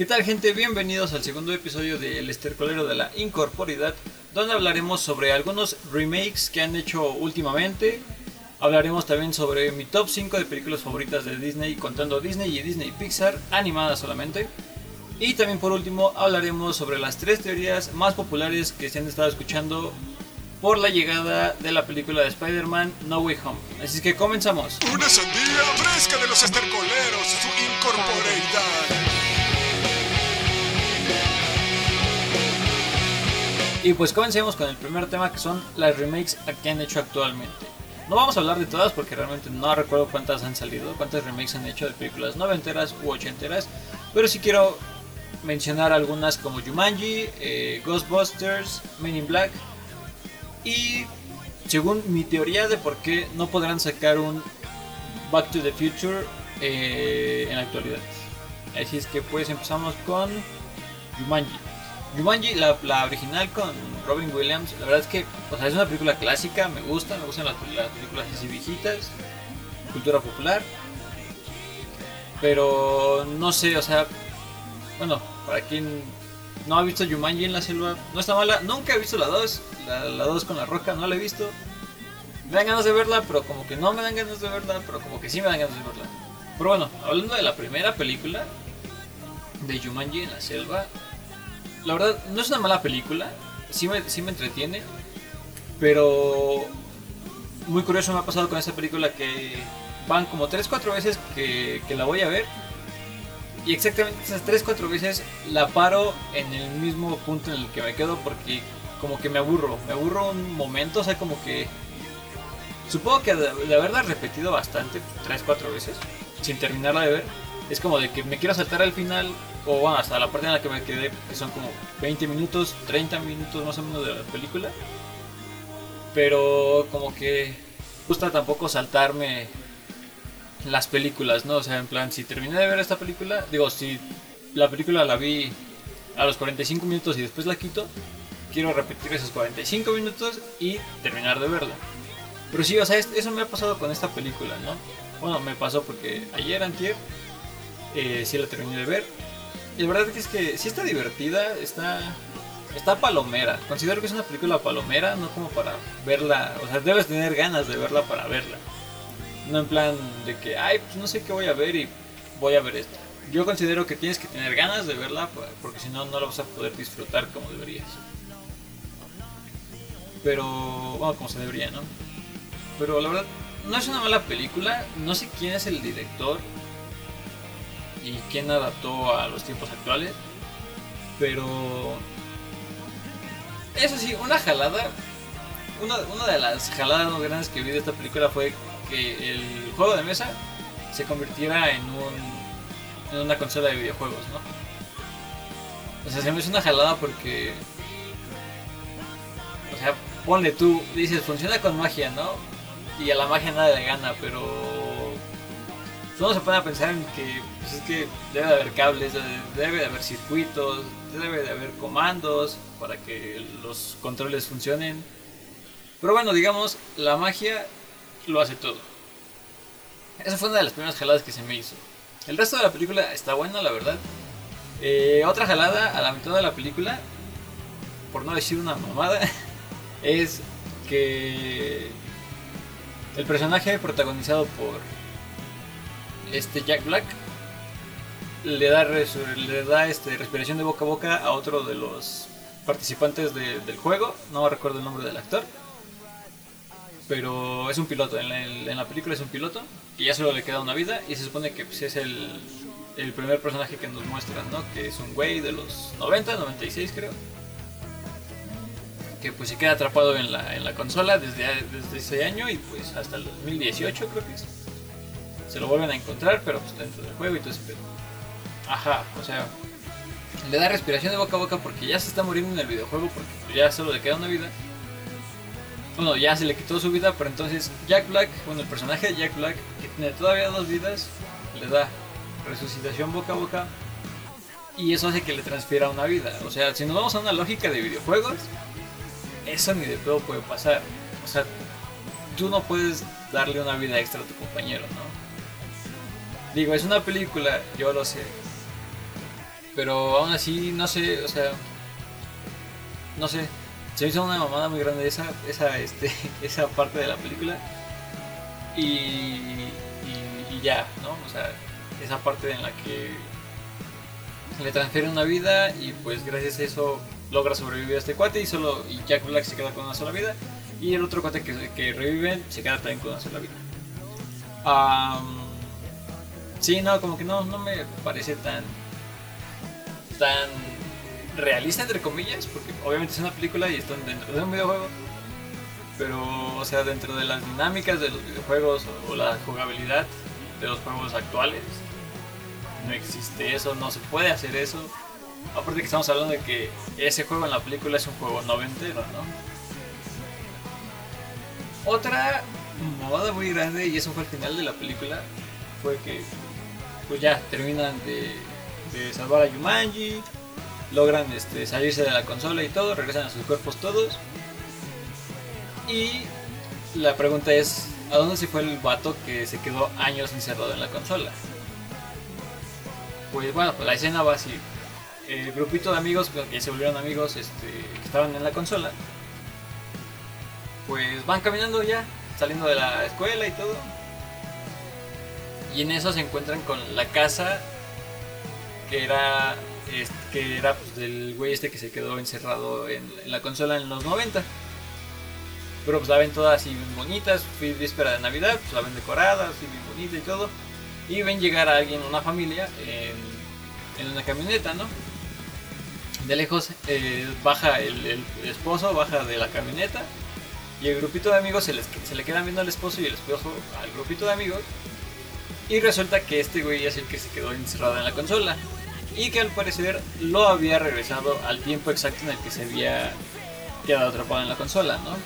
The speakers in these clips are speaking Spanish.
¿Qué tal gente? Bienvenidos al segundo episodio del Estercolero de la Incorporidad, donde hablaremos sobre algunos remakes que han hecho últimamente. Hablaremos también sobre mi top 5 de películas favoritas de Disney, contando Disney y Disney Pixar, animadas solamente. Y también por último hablaremos sobre las tres teorías más populares que se han estado escuchando por la llegada de la película de Spider-Man No Way Home. Así que comenzamos. Una sandía fresca de los estercoleros, su incorporeidad. Y pues comencemos con el primer tema que son las remakes que han hecho actualmente. No vamos a hablar de todas porque realmente no recuerdo cuántas han salido, cuántas remakes han hecho de películas noventeras u ochenteras, pero sí quiero mencionar algunas como Jumanji, eh, Ghostbusters, Men in Black y según mi teoría de por qué no podrán sacar un Back to the Future eh, en la actualidad. Así es que pues empezamos con Jumanji. Jumanji, la, original con Robin Williams, la verdad es que o sea, es una película clásica, me gusta, me gustan las, las películas así viejitas, cultura popular. Pero no sé, o sea, bueno, para quien no ha visto Jumanji en la selva, no está mala. Nunca he visto la 2, la 2 con la roca, no la he visto. Me dan ganas de verla, pero como que no me dan ganas de verla, pero como que sí me dan ganas de verla. Pero bueno, hablando de la primera película de Jumanji en la selva, la verdad no es una mala película, sí me, sí me entretiene, pero muy curioso me ha pasado con esta película que van como 3-4 veces que, que la voy a ver y exactamente esas 3-4 veces la paro en el mismo punto en el que me quedo porque como que me aburro, me aburro un momento, o sea, como que supongo que de, haberla repetido bastante, 3-4 veces, sin terminarla de ver, es como de que me quiero saltar al final o bueno, hasta la parte en la que me quedé, que son como 20 minutos, 30 minutos más o menos de la película. Pero como que gusta tampoco saltarme las películas, ¿no? O sea, en plan, si terminé de ver esta película, digo, si la película la vi a los 45 minutos y después la quito, quiero repetir esos 45 minutos y terminar de verla. Pero sí, o sea, eso me ha pasado con esta película, ¿no? Bueno, me pasó porque ayer, antier, eh, sí la terminé de ver. La verdad es que sí está divertida, está, está palomera. Considero que es una película palomera, no como para verla, o sea, debes tener ganas de verla para verla. No en plan de que, ay, pues no sé qué voy a ver y voy a ver esto. Yo considero que tienes que tener ganas de verla porque si no, no la vas a poder disfrutar como deberías. Pero, bueno, como se debería, ¿no? Pero la verdad, no es una mala película. No sé quién es el director y quién adaptó a los tiempos actuales. Pero, eso sí, una jalada. Una, una de las jaladas más grandes que vi de esta película fue que el juego de mesa se convirtiera en un en una consola de videojuegos, ¿no? O sea, se me hizo una jalada porque o sea, ponle tú, dices, funciona con magia, ¿no? Y a la magia nada le gana, pero uno se pone a pensar en que pues es que debe de haber cables, debe de haber circuitos, debe de haber comandos para que los controles funcionen. Pero bueno, digamos, la magia lo hace todo. Esa fue una de las primeras jaladas que se me hizo. El resto de la película está buena, la verdad. Eh, otra jalada a la mitad de la película, por no decir una mamada, es que el personaje protagonizado por este Jack Black le da, le da este, respiración de boca a boca a otro de los participantes de, del juego, no recuerdo el nombre del actor pero es un piloto. En la, en la, película es un piloto y ya solo le queda una vida y se supone que pues, es el, el, primer personaje que nos muestran, ¿no? Que es un güey de los 90, 96 creo. Que pues se queda atrapado en la, en la consola desde, desde ese año y pues hasta el 2018 creo que es. Se lo vuelven a encontrar, pero pues dentro del juego y todo ese pedo. Ajá, o sea, le da respiración de boca a boca porque ya se está muriendo en el videojuego porque ya solo le queda una vida bueno, ya se le quitó su vida, pero entonces Jack Black, bueno, el personaje de Jack Black, que tiene todavía dos vidas, le da resucitación boca a boca y eso hace que le transfiera una vida. O sea, si nos vamos a una lógica de videojuegos, eso ni de todo puede pasar. O sea, tú no puedes darle una vida extra a tu compañero, ¿no? Digo, es una película, yo lo sé. Pero aún así, no sé, o sea, no sé, se hizo una mamada muy grande esa, esa, este, esa parte de la película. Y, y, y ya, ¿no? O sea, esa parte en la que le transfieren una vida y pues gracias a eso logra sobrevivir a este cuate y solo y Jack Black se queda con una sola vida y el otro cuate que, que revive se queda también con una sola vida. Am, sí, no, como que no, no me parece tan tan realista entre comillas, porque obviamente es una película y están dentro de un videojuego. Pero, o sea, dentro de las dinámicas de los videojuegos o, la jugabilidad de los juegos actuales, no existe eso, no se puede hacer eso. Aparte que estamos hablando de que ese juego en la película es un juego noventero, ¿no? Otra movada muy grande, y eso fue el final de la película, fue que pues ya terminan de, salvar a Yumanji, logran este, salirse de la consola y todo, regresan a sus cuerpos todos. Y la pregunta es, ¿a dónde se fue el vato que se quedó años encerrado en la consola? Pues bueno, pues la escena va así. El grupito de amigos que se volvieron amigos este, que estaban en la consola, pues van caminando ya, saliendo de la escuela y todo. Y en eso se encuentran con la casa que era que era pues, del güey este que se quedó encerrado en, la consola en los 90. Pero pues la ven todas así bien bonitas, víspera de Navidad, pues la ven decorada, así bien bonita y todo. Y ven llegar a alguien, una familia, en, en una camioneta, ¿no? De lejos eh, baja el, el, esposo, baja de la camioneta. Y el grupito de amigos se, les, se le quedan viendo al esposo y el esposo al grupito de amigos. Y resulta que este güey es el que se quedó encerrado en la consola y que al parecer lo había regresado al tiempo exacto en el que se había quedado atrapado en la consola, ¿no?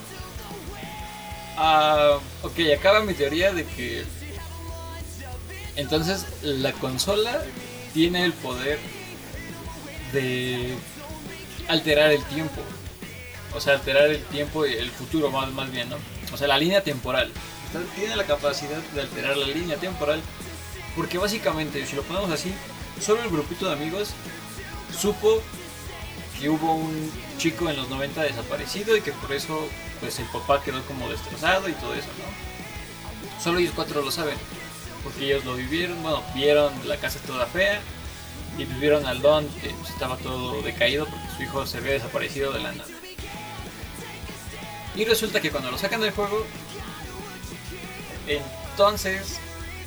Uh, ok, acaba mi teoría de que entonces la consola tiene el poder de alterar el tiempo. O sea, alterar el tiempo y el futuro más, más bien, ¿no? O sea, la línea temporal. Tiene la capacidad de alterar la línea temporal. Porque básicamente, si lo ponemos así, solo el grupito de amigos supo que hubo un chico en los 90 desaparecido y que por eso pues el papá quedó como destrozado y todo eso, ¿no? Solo ellos cuatro lo saben, porque ellos lo vivieron, bueno, vieron la casa toda fea y vivieron al don que pues, estaba todo decaído porque su hijo se había desaparecido de la nada. Y resulta que cuando lo sacan del juego, entonces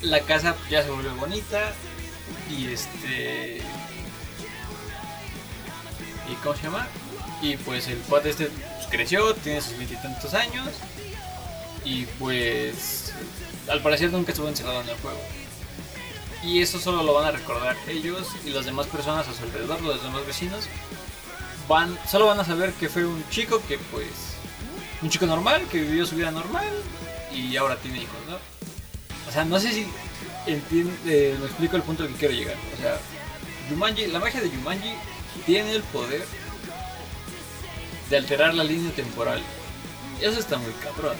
la casa ya se volvió bonita, y este. ¿Y cómo se llama? Y pues el cuate este pues, creció, tiene sus veintitantos años. Y pues. Al parecer nunca estuvo encerrado en el juego. Y eso solo lo van a recordar ellos y las demás personas a su alrededor, los demás vecinos. Van, solo van a saber que fue un chico que pues. Un chico normal, que vivió su vida normal y ahora tiene hijos, ¿no? O sea, no sé si entiende, me explico el punto al que quiero llegar. O sea, Yumanji, la magia de Yumanji tiene el poder de alterar la línea temporal. Eso está muy cabrón.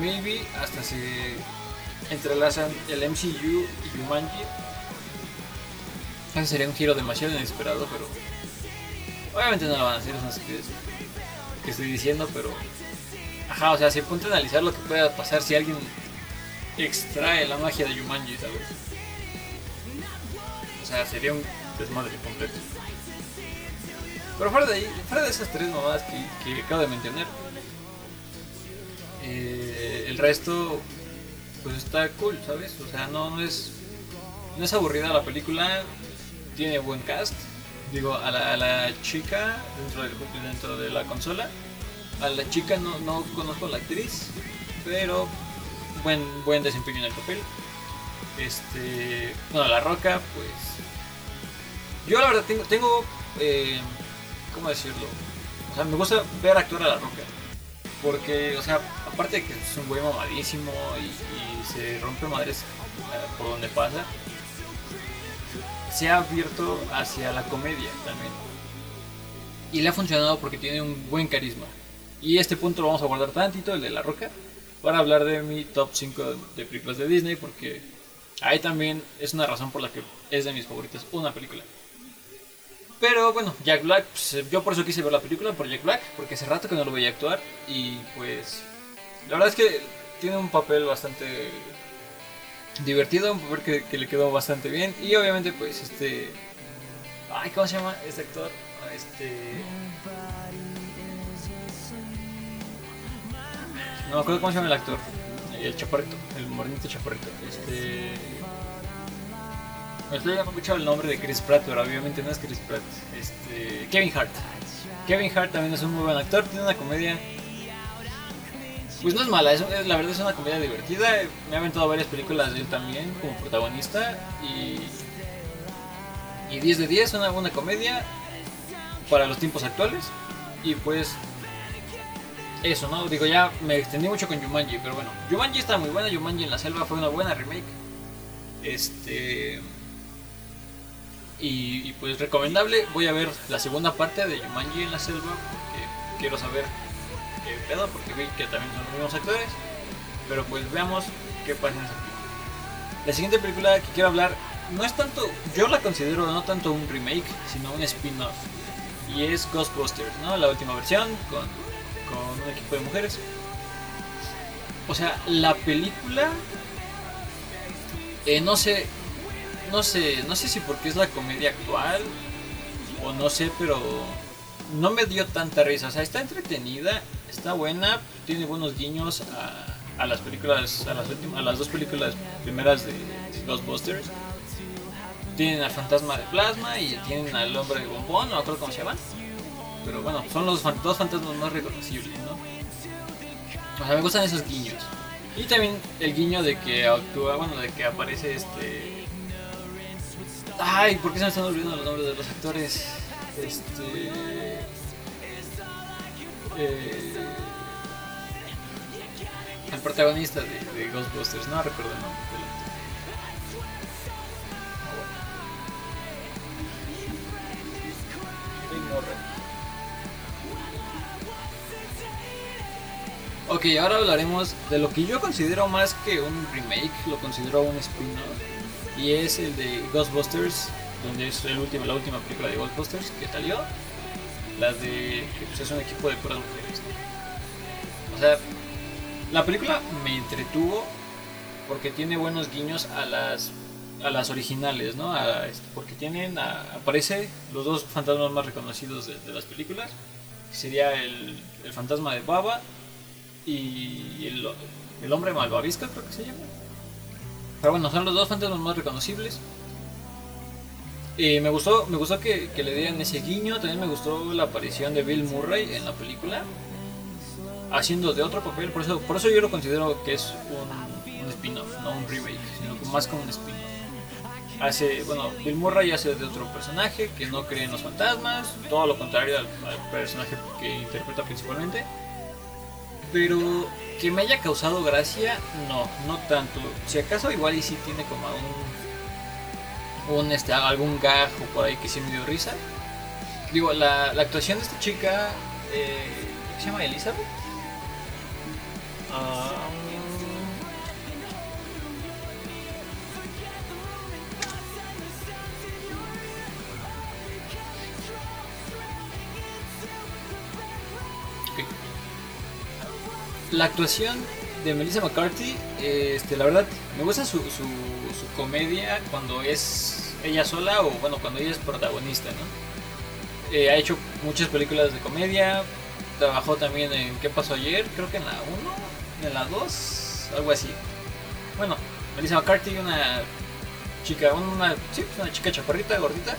Maybe hasta se entrelazan el MCU y Yumanji. Eso sería un giro demasiado inesperado, pero obviamente no lo van a hacer, es una que estoy diciendo, pero ajá, o sea, si ponte a analizar lo que pueda pasar si alguien extrae la magia de Yumanji, ¿sabes? O sea, sería un desmadre completo. Pero fuera de ahí, fuera de esas tres mamadas que, que acabo de mencionar, eh, el resto, pues está cool, ¿sabes? O sea, no, no es no es aburrida la película, tiene buen cast. Digo, a la, a la chica dentro, del, dentro de la consola, a la chica no, no conozco a la actriz, pero buen, buen desempeño en el papel. Este, bueno, La Roca, pues. Yo la verdad tengo, tengo eh, ¿cómo decirlo? O sea, me gusta ver actuar a La Roca. Porque, o sea, aparte de que es un güey mamadísimo y, se rompe madres eh, por donde pasa, se ha abierto hacia la comedia también. Y le ha funcionado porque tiene un buen carisma. Y este punto lo vamos a guardar tantito, el de La Roca para hablar de mi top 5 de películas de Disney porque Ahí también es una razón por la que es de mis favoritas, una película. Pero bueno, Jack Black, pues, yo por eso quise ver la película, por Jack Black, porque hace rato que no lo veía actuar y pues la verdad es que tiene un papel bastante divertido, un papel que, que le quedó bastante bien y obviamente pues este... Ay, ¿cómo se llama este actor? Este... No me acuerdo cómo se llama el actor. El chaparrito, el morenito chaparrito. Este... Estoy llamando mucho el nombre de Chris Pratt, pero obviamente no es Chris Pratt. Este... Kevin Hart. Kevin Hart también es un muy buen actor, tiene una comedia... Pues no es mala, es- la verdad es una comedia divertida. Me ha aventado varias películas de él también como protagonista y... Y 10 de 10, una buena comedia para los tiempos actuales. Y pues eso, ¿no? Digo, ya me extendí mucho con Jumanji, pero bueno, Jumanji está muy buena, Jumanji en la selva fue una buena remake. Este... Y, y, pues recomendable, voy a ver la segunda parte de Jumanji en la selva porque quiero saber qué pedo, porque vi que también son los mismos actores. Pero pues veamos qué pasa en esa película. La siguiente película que quiero hablar no es tanto, yo la considero no tanto un remake, sino un spin-off. Y es Ghostbusters, ¿no? La última versión con con un equipo de mujeres. O sea, la película, eh, no sé, no sé, no sé si porque es la comedia actual o no sé, pero no me dio tanta risa. O sea, está entretenida, está buena, tiene buenos guiños a, las películas, a las, últimas, a las dos películas primeras de Ghostbusters. Tienen al fantasma de plasma y tienen al hombre de bombón, no acuerdo cómo se llaman. Pero bueno, son los dos fantasmas más reconocibles, ¿no? O sea, me gustan esos guiños. Y también el guiño de que actúa, bueno, de que aparece este... Ay, ¿por qué se me están olvidando los nombres de los actores? Este... eh, el protagonista de, Ghostbusters, no recuerdo el nombre del actor. Ah. Ok, ahora hablaremos de lo que yo considero más que un remake, lo considero un spin-off. Y es el de Ghostbusters, donde es el último, la última película de Ghostbusters que salió. La de que pues, es un equipo de puras mujeres. O sea, la película me entretuvo porque tiene buenos guiños a las a las originales, ¿no? Este, porque tienen aparece los dos fantasmas más reconocidos de, las películas. Sería el, el fantasma de Baba y el, el hombre malvavisco, creo que se llama. Pero bueno, son los dos fantasmas más reconocibles. Y me gustó, me gustó que, que le dieran ese guiño. También me gustó la aparición de Bill Murray en la película. Haciendo de otro papel. Por eso, por eso yo lo considero que es un, un spin-off, no un remake, sino más como un spin-off. Hace, bueno, Bill Murray hace de otro personaje que no cree en los fantasmas. Todo lo contrario al, al personaje que interpreta principalmente. Pero que me haya causado gracia, no, no tanto. Si acaso igual y sí tiene como un, un este, algún gag o por ahí que sí me dio risa. Digo, la, la actuación de esta chica, eh, ¿se llama Elizabeth? Ah, La actuación de Melissa McCarthy, este, la verdad, me gusta su, su, su comedia cuando es ella sola o bueno, cuando ella es protagonista, ¿no? Eh, ha hecho muchas películas de comedia, trabajó también en ¿Qué pasó ayer? Creo que en la 1, en la 2, algo así. Bueno, Melissa McCarthy, una chica, una, sí, una chica chaparrita, gordita,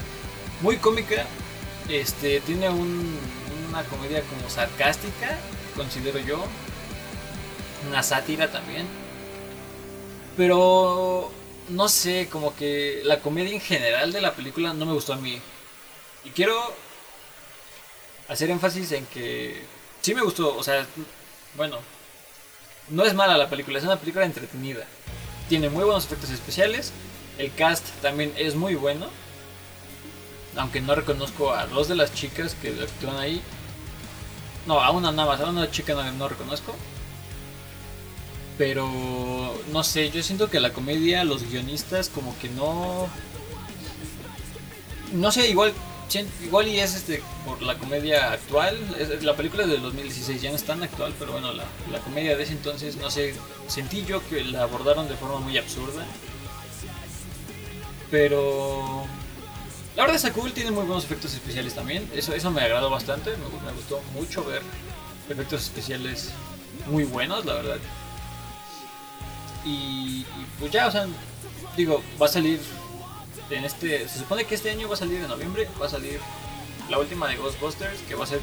muy cómica, este, tiene un, una comedia como sarcástica, considero yo, una sátira también. Pero no sé, como que la comedia en general de la película no me gustó a mí. Y quiero hacer énfasis en que sí me gustó, o sea, bueno, no es mala la película, es una película entretenida. Tiene muy buenos efectos especiales, el cast también es muy bueno. Aunque no reconozco a dos de las chicas que actúan ahí. No, a una nada más, a una chica no, no reconozco. Pero no sé, yo siento que la comedia, los guionistas como que no... No sé, igual igual y es este por la comedia actual. La película de 2016 ya no es tan actual, pero bueno, la, la, comedia de ese entonces, no sé, sentí yo que la abordaron de forma muy absurda. Pero la verdad está cool, tiene muy buenos efectos especiales también. Eso, eso me agradó bastante, me gustó mucho ver efectos especiales muy buenos, la verdad. Y, pues ya, o sea, digo, va a salir en este, se supone que este año va a salir en noviembre, va a salir la última de Ghostbusters, que va a ser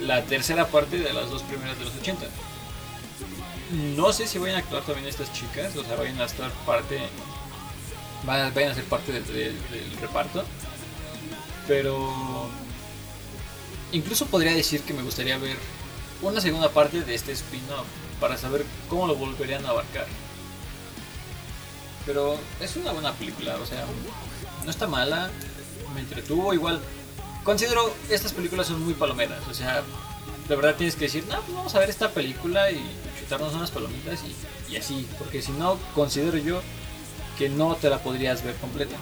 la tercera parte de las dos primeras de los 80. No sé si vayan a actuar también estas chicas, o sea, vayan a estar parte, vayan a ser parte del, reparto, pero incluso podría decir que me gustaría ver una segunda parte de este spin-off para saber cómo lo volverían a abarcar. Pero es una buena película, o sea, no está mala, me entretuvo igual. Considero estas películas son muy palomeras, o sea, de verdad tienes que decir, no, pues vamos a ver esta película y chutarnos unas palomitas y, así, porque si no, considero yo que no te la podrías ver completa.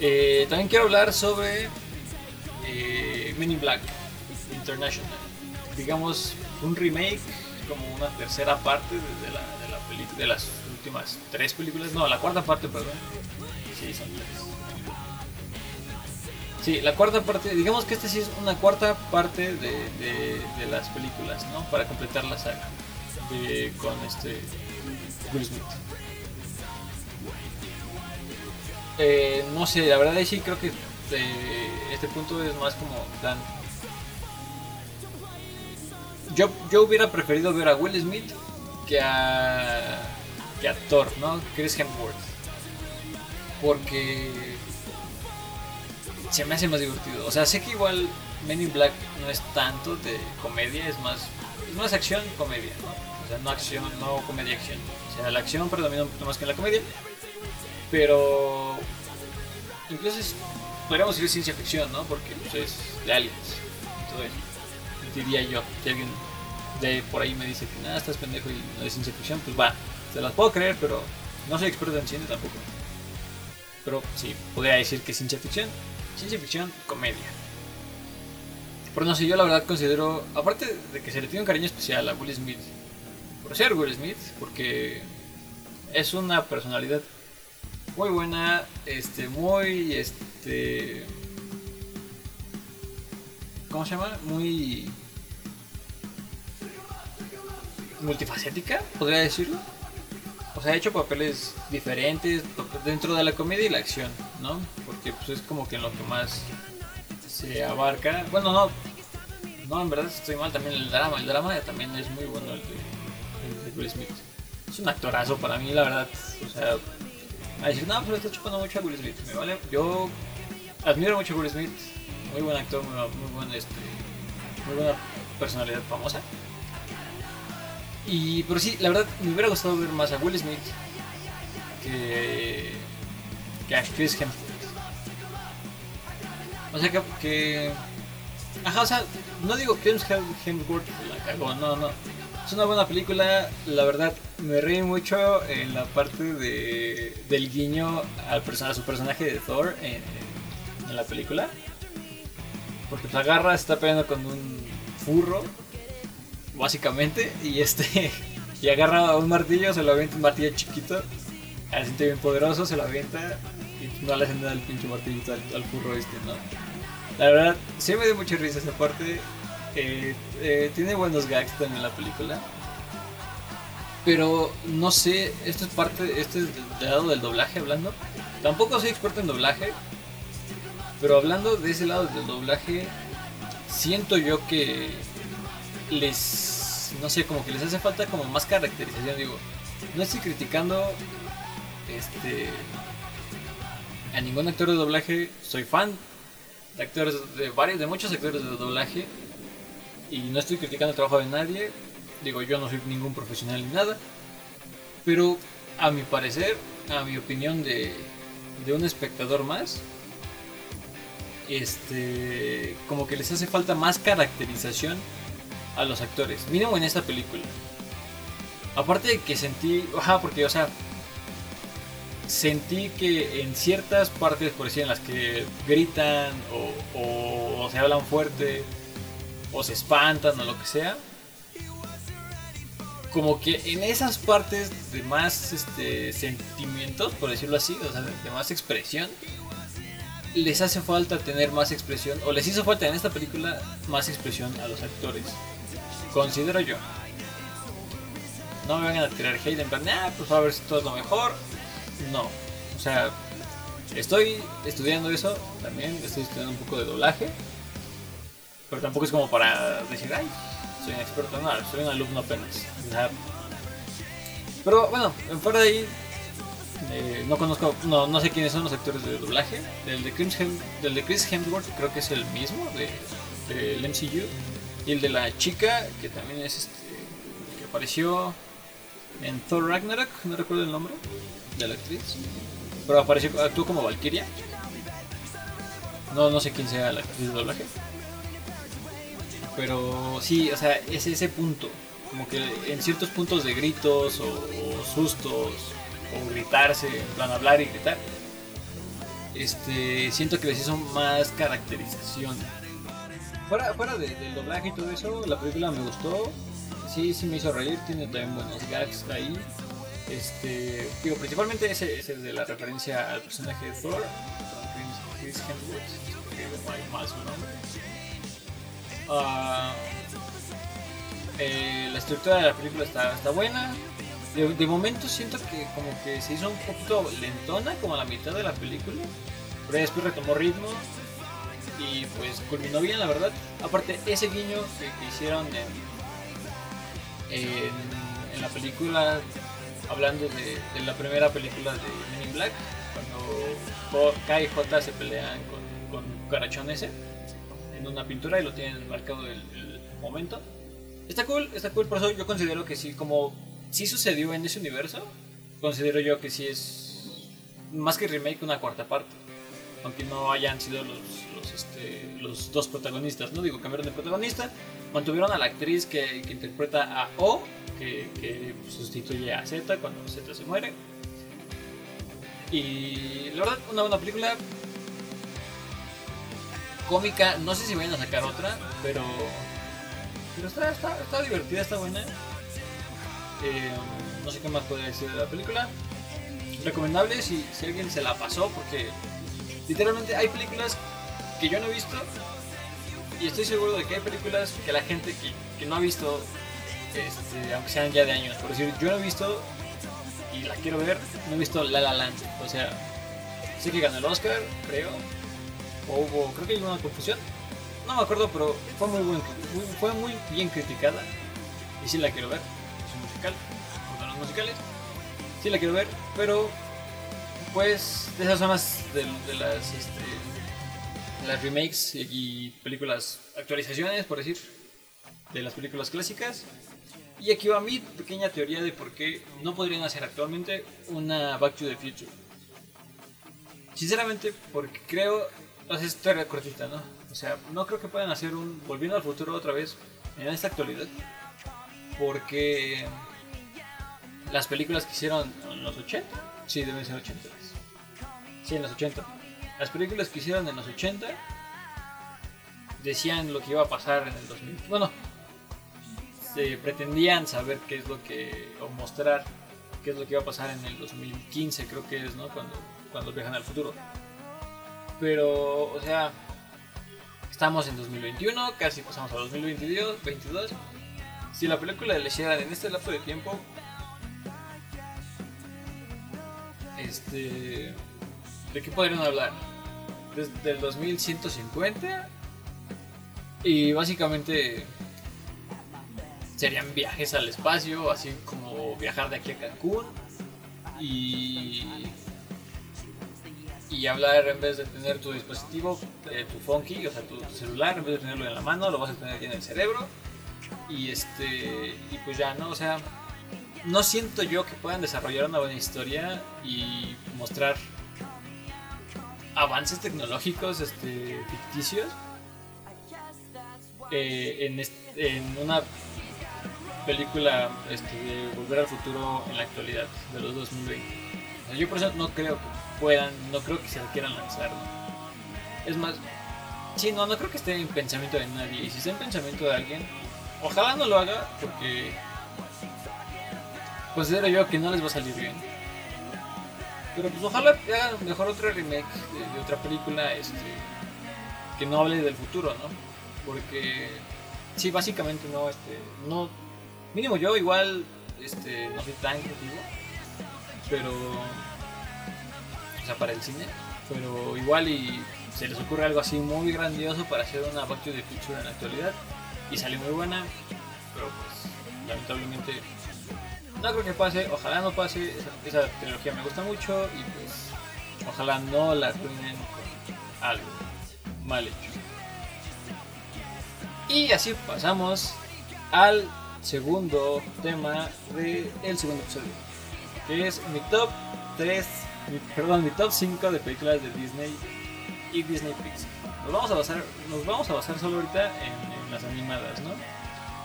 Eh, también quiero hablar sobre eh, Black International, digamos un remake, como una tercera parte de, la, de la película, de las tres películas. No, la cuarta parte, perdón. Sí, son tres. Sí, la cuarta parte, digamos que esta sí es una cuarta parte de, de, las películas, ¿no? Para completar la saga de, con este Will Smith. Eh, no sé, la verdad sí creo que eh, este punto es más como Dan. Yo, yo hubiera preferido ver a Will Smith que a actor, ¿no? Chris Hemsworth. Porque se me hace más divertido. O sea, sé que igual Men in Black no es tanto de comedia, es más, es más acción comedia, ¿no? O sea, no acción, no comedia acción. O sea, la acción predomina un poquito más que la comedia. Pero incluso es, podríamos decir ciencia ficción, ¿no? Porque pues, es de aliens. Entonces, diría yo, que alguien de por ahí me dice que nada, estás pendejo y no es ciencia ficción, pues va, se las puedo creer, pero no soy experto en cine tampoco. Pero sí, podría decir que ciencia ficción, ciencia ficción, comedia. Pero no sé, yo la verdad considero, aparte de que se le tiene un cariño especial a Will Smith, por ser Will Smith, porque es una personalidad muy buena, este, muy, este, ¿cómo se llama? Muy multifacética, podría decirlo ha hecho papeles diferentes dentro de la comedia y la acción, ¿no? Porque pues es como que en lo que más se abarca. Bueno, no, no, en verdad estoy mal también el drama. El drama también es muy bueno el de, Will Smith. Es un actorazo para mí, la verdad. O sea, a decir, no, pero está chupando mucho a Will Smith. Me vale. Yo admiro mucho a Will Smith. Muy buen actor, muy, muy buen, este, muy buena personalidad famosa. Y, pero sí, la verdad, me hubiera gustado ver más a Will Smith que, que a Chris Hemsworth. O sea que, que. Ajá, o sea, no digo que Hemsworth la cagó, no, no. Es una buena película, la verdad me reí mucho en la parte de, del guiño al a su personaje de Thor en, en la película. Porque pues agarra, está peleando con un furro básicamente, y este y agarra un martillo, se lo avienta un martillo chiquito, siente bien poderoso, se lo avienta y no le hacen nada al pinche martillito al, al furro este, ¿no? La verdad, sí me dio mucha risa esa parte. Eh, eh, tiene buenos gags también la película. Pero no sé, esto es parte, esto es del lado del doblaje hablando. Tampoco soy experto en doblaje. Pero hablando de ese lado del doblaje, siento yo que les, no sé, como que les hace falta como más caracterización, digo, no estoy criticando este a ningún actor de doblaje, soy fan de actores de varios, de muchos actores de doblaje y no estoy criticando el trabajo de nadie, digo, yo no soy ningún profesional ni nada, pero a mi parecer, a mi opinión de, de un espectador más, este, como que les hace falta más caracterización a los actores, mínimo en esta película. Aparte de que sentí, ajá, porque, o sea, sentí que en ciertas partes, por decir, en las que gritan o, se hablan fuerte o se espantan o lo que sea, como que en esas partes de más este, sentimientos, por decirlo así, o sea, de más expresión, les hace falta tener más expresión, o les hizo falta en esta película más expresión a los actores. Considero yo. No me vengan a tirar hate en plan, ah, pues a ver si todo es lo mejor. No. O sea, estoy estudiando eso también, estoy estudiando un poco de doblaje. Pero tampoco es como para decir, ay, soy un experto, no, soy un alumno apenas. Pero bueno, fuera de ahí, eh, no conozco, no, no sé quiénes son los actores de doblaje. El de Chris, del de Chris Hemsworth creo que es el mismo del de, MCU. Y el de la chica, que también es este, que apareció en Thor Ragnarok, no recuerdo el nombre de la actriz. Pero apareció, actuó como Valkyria. No, no sé quién sea la actriz de doblaje. Pero sí, o sea, es ese punto. Como que en ciertos puntos de gritos o, sustos o gritarse, en plan hablar y gritar, este, siento que les hizo más caracterización. Fuera, fuera del doblaje y todo eso, la película me gustó. Sí, sí me hizo reír, tiene también buenos gags ahí. Este, digo, principalmente ese, ese de la referencia al personaje de Thor, Chris Hemsworth, que mal su nombre. Ah, eh, la estructura de la película está, está buena. De, momento siento que como que se hizo un poquito lentona, como a la mitad de la película. Pero después retomó ritmo y pues culminó bien, la verdad. Aparte, ese guiño que, hicieron en, en, la película, hablando de, la primera película de Men in Black, cuando K y J se pelean con, con Carachón ese en una pintura y lo tienen marcado el, el momento. Está cool, está cool, por eso yo considero que sí, como sí sucedió en ese universo, considero yo que sí es más que remake una cuarta parte. Aunque no hayan sido los, este, los dos protagonistas, ¿no? Digo, cambiaron de protagonista, mantuvieron a la actriz que, interpreta a O, que, sustituye a Z cuando Z se muere. Y la verdad, una buena película, cómica. No sé si vayan a sacar otra, pero. Pero está, está, está divertida, está buena. Eh, no sé qué más podría decir de la película. Recomendable si, si alguien se la pasó, porque literalmente hay películas que yo no he visto. Y estoy seguro de que hay películas que la gente que, que no ha visto, este, aunque sean ya de años, por decir, yo no he visto y la quiero ver, no he visto La La Land. O sea, sé que ganó el Oscar, creo, o hubo, creo que hay una confusión. No me acuerdo, pero fue muy, buen, fue muy bien criticada. Y sí la quiero ver. Es un musical, los musicales. Sí la quiero ver, pero pues de esas zonas de, de las, este, las remakes y películas, actualizaciones, por decir, de las películas clásicas. Y aquí va mi pequeña teoría de por qué no podrían hacer actualmente una Back to the Future. Sinceramente, porque creo entonces, historia cortita, ¿no? O sea, no creo que puedan hacer un Volviendo al futuro otra vez en esta actualidad. Porque las películas que hicieron en los 80, sí, deben ser 80. Sí, en los 80. Las películas que hicieron en los 80 decían lo que iba a pasar en el 2000. Bueno, se pretendían saber qué es lo que, o mostrar qué es lo que iba a pasar en el 2015, creo que es, ¿no? Cuando, cuando viajan al futuro. Pero, o sea, estamos en 2021, casi pasamos a 2022. 22. Si la película le hicieran en este lapso de tiempo, este, ¿de qué podrían hablar? Desde el 2150 y básicamente serían viajes al espacio, así como viajar de aquí a Cancún y y hablar en vez de tener tu dispositivo, eh, tu funky, o sea, tu, celular, en vez de tenerlo en la mano, lo vas a tener aquí en el cerebro. Y este, y pues ya, ¿no? O sea, no siento yo que puedan desarrollar una buena historia y mostrar avances tecnológicos este, ficticios eh, en, en una película este, de Volver al Futuro en la actualidad, de los 2020. O sea, yo por eso no creo que puedan, no creo que se quieran lanzar. Es más, sí, no, no creo que esté en pensamiento de nadie. Y si está en pensamiento de alguien, ojalá no lo haga porque considero yo que no les va a salir bien. Pero pues ojalá hagan mejor otro remake de, otra película este, que no hable del futuro, ¿no? Porque sí, básicamente no, este, no, mínimo yo igual, este, no soy tan creativo, pero, o sea, para el cine, pero igual y se les ocurre algo así muy grandioso para hacer una Back to the Future en la actualidad y sale muy buena, pero pues lamentablemente no creo que pase, ojalá no pase, esa, trilogía me gusta mucho y pues ojalá no la arruinen con algo mal hecho. Y así pasamos al segundo tema del segundo episodio, que es mi top 3, mi- perdón, mi top 5 de películas de Disney y Disney Pixar. Nos vamos a basar, nos vamos a basar solo ahorita en las animadas, ¿no?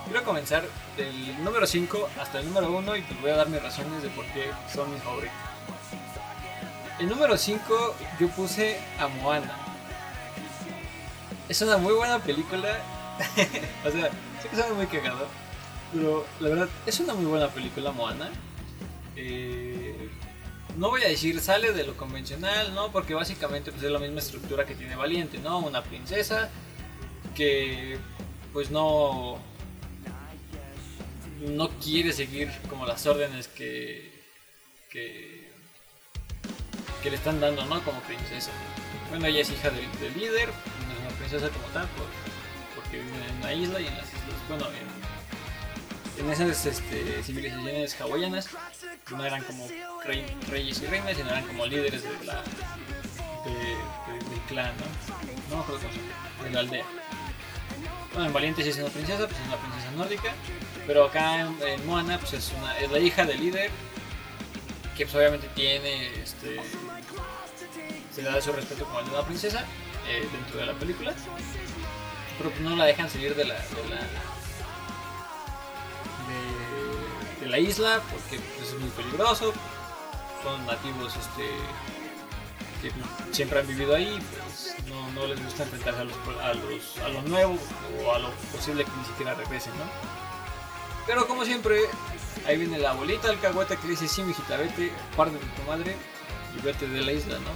Quiero comenzar del número 5 hasta el número 1 y te voy a dar mis razones de por qué son mis favoritas. El número 5 yo puse a Moana. Es una muy buena película. o sea, sé que suena muy cagado. Pero la verdad, es una muy buena película Moana. Eh, no voy a decir sale de lo convencional, ¿no? Porque básicamente pues, es la misma estructura que tiene Valiente, ¿no? Una princesa que pues no no quiere seguir como las órdenes que que, le están dando, ¿no? Como princesa. Bueno, ella es hija del, líder, no es una princesa como tal, por- porque vive en una isla y en las islas, bueno, en, en esas este, civilizaciones hawaianas no eran como rey- reyes y reinas, sino eran como líderes de la, de- de- del clan, ¿no? No me acuerdo de la aldea. Bueno, en Valiente sí es una princesa, pues es una princesa nórdica, pero acá en, Moana pues es, la hija del líder, que pues obviamente tiene, este, se le da su respeto como de una princesa eh, dentro de la película, pero pues no la dejan salir de la, de la, de la isla porque pues, es muy peligroso, son nativos este, que siempre han vivido ahí, pues no, no les gusta enfrentarse a, los, a, los, a lo nuevo o a lo posible que ni siquiera regresen, ¿no? Pero como siempre, ahí viene la abuelita alcahueta que dice, sí, mijita, vete, parte de tu madre y vete de la isla, ¿no?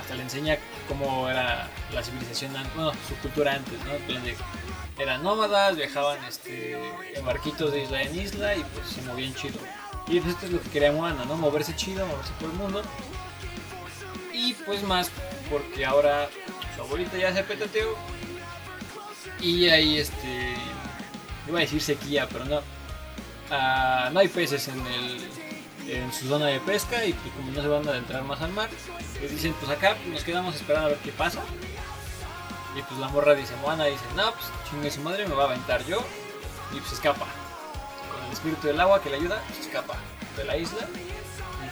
Hasta le enseña cómo era la civilización, bueno, su cultura antes, ¿no? Eran nómadas, viajaban este, en barquitos de isla en isla y pues se movían chido. Y pues esto es lo que quería Moana, ¿no? Moverse chido, moverse por el mundo. Y pues más porque ahora su abuelita ya se petateó. Y ahí este. Iba a decir sequía, pero no. Ah, no hay peces en el. En su zona de pesca y pues como no se van a adentrar más al mar, pues dicen pues acá nos quedamos esperando a ver qué pasa. Y pues la morra dice, Moana dice, no, pues chingue su madre, me va a aventar yo. Y pues escapa. Con el espíritu del agua que le ayuda, pues escapa de la isla.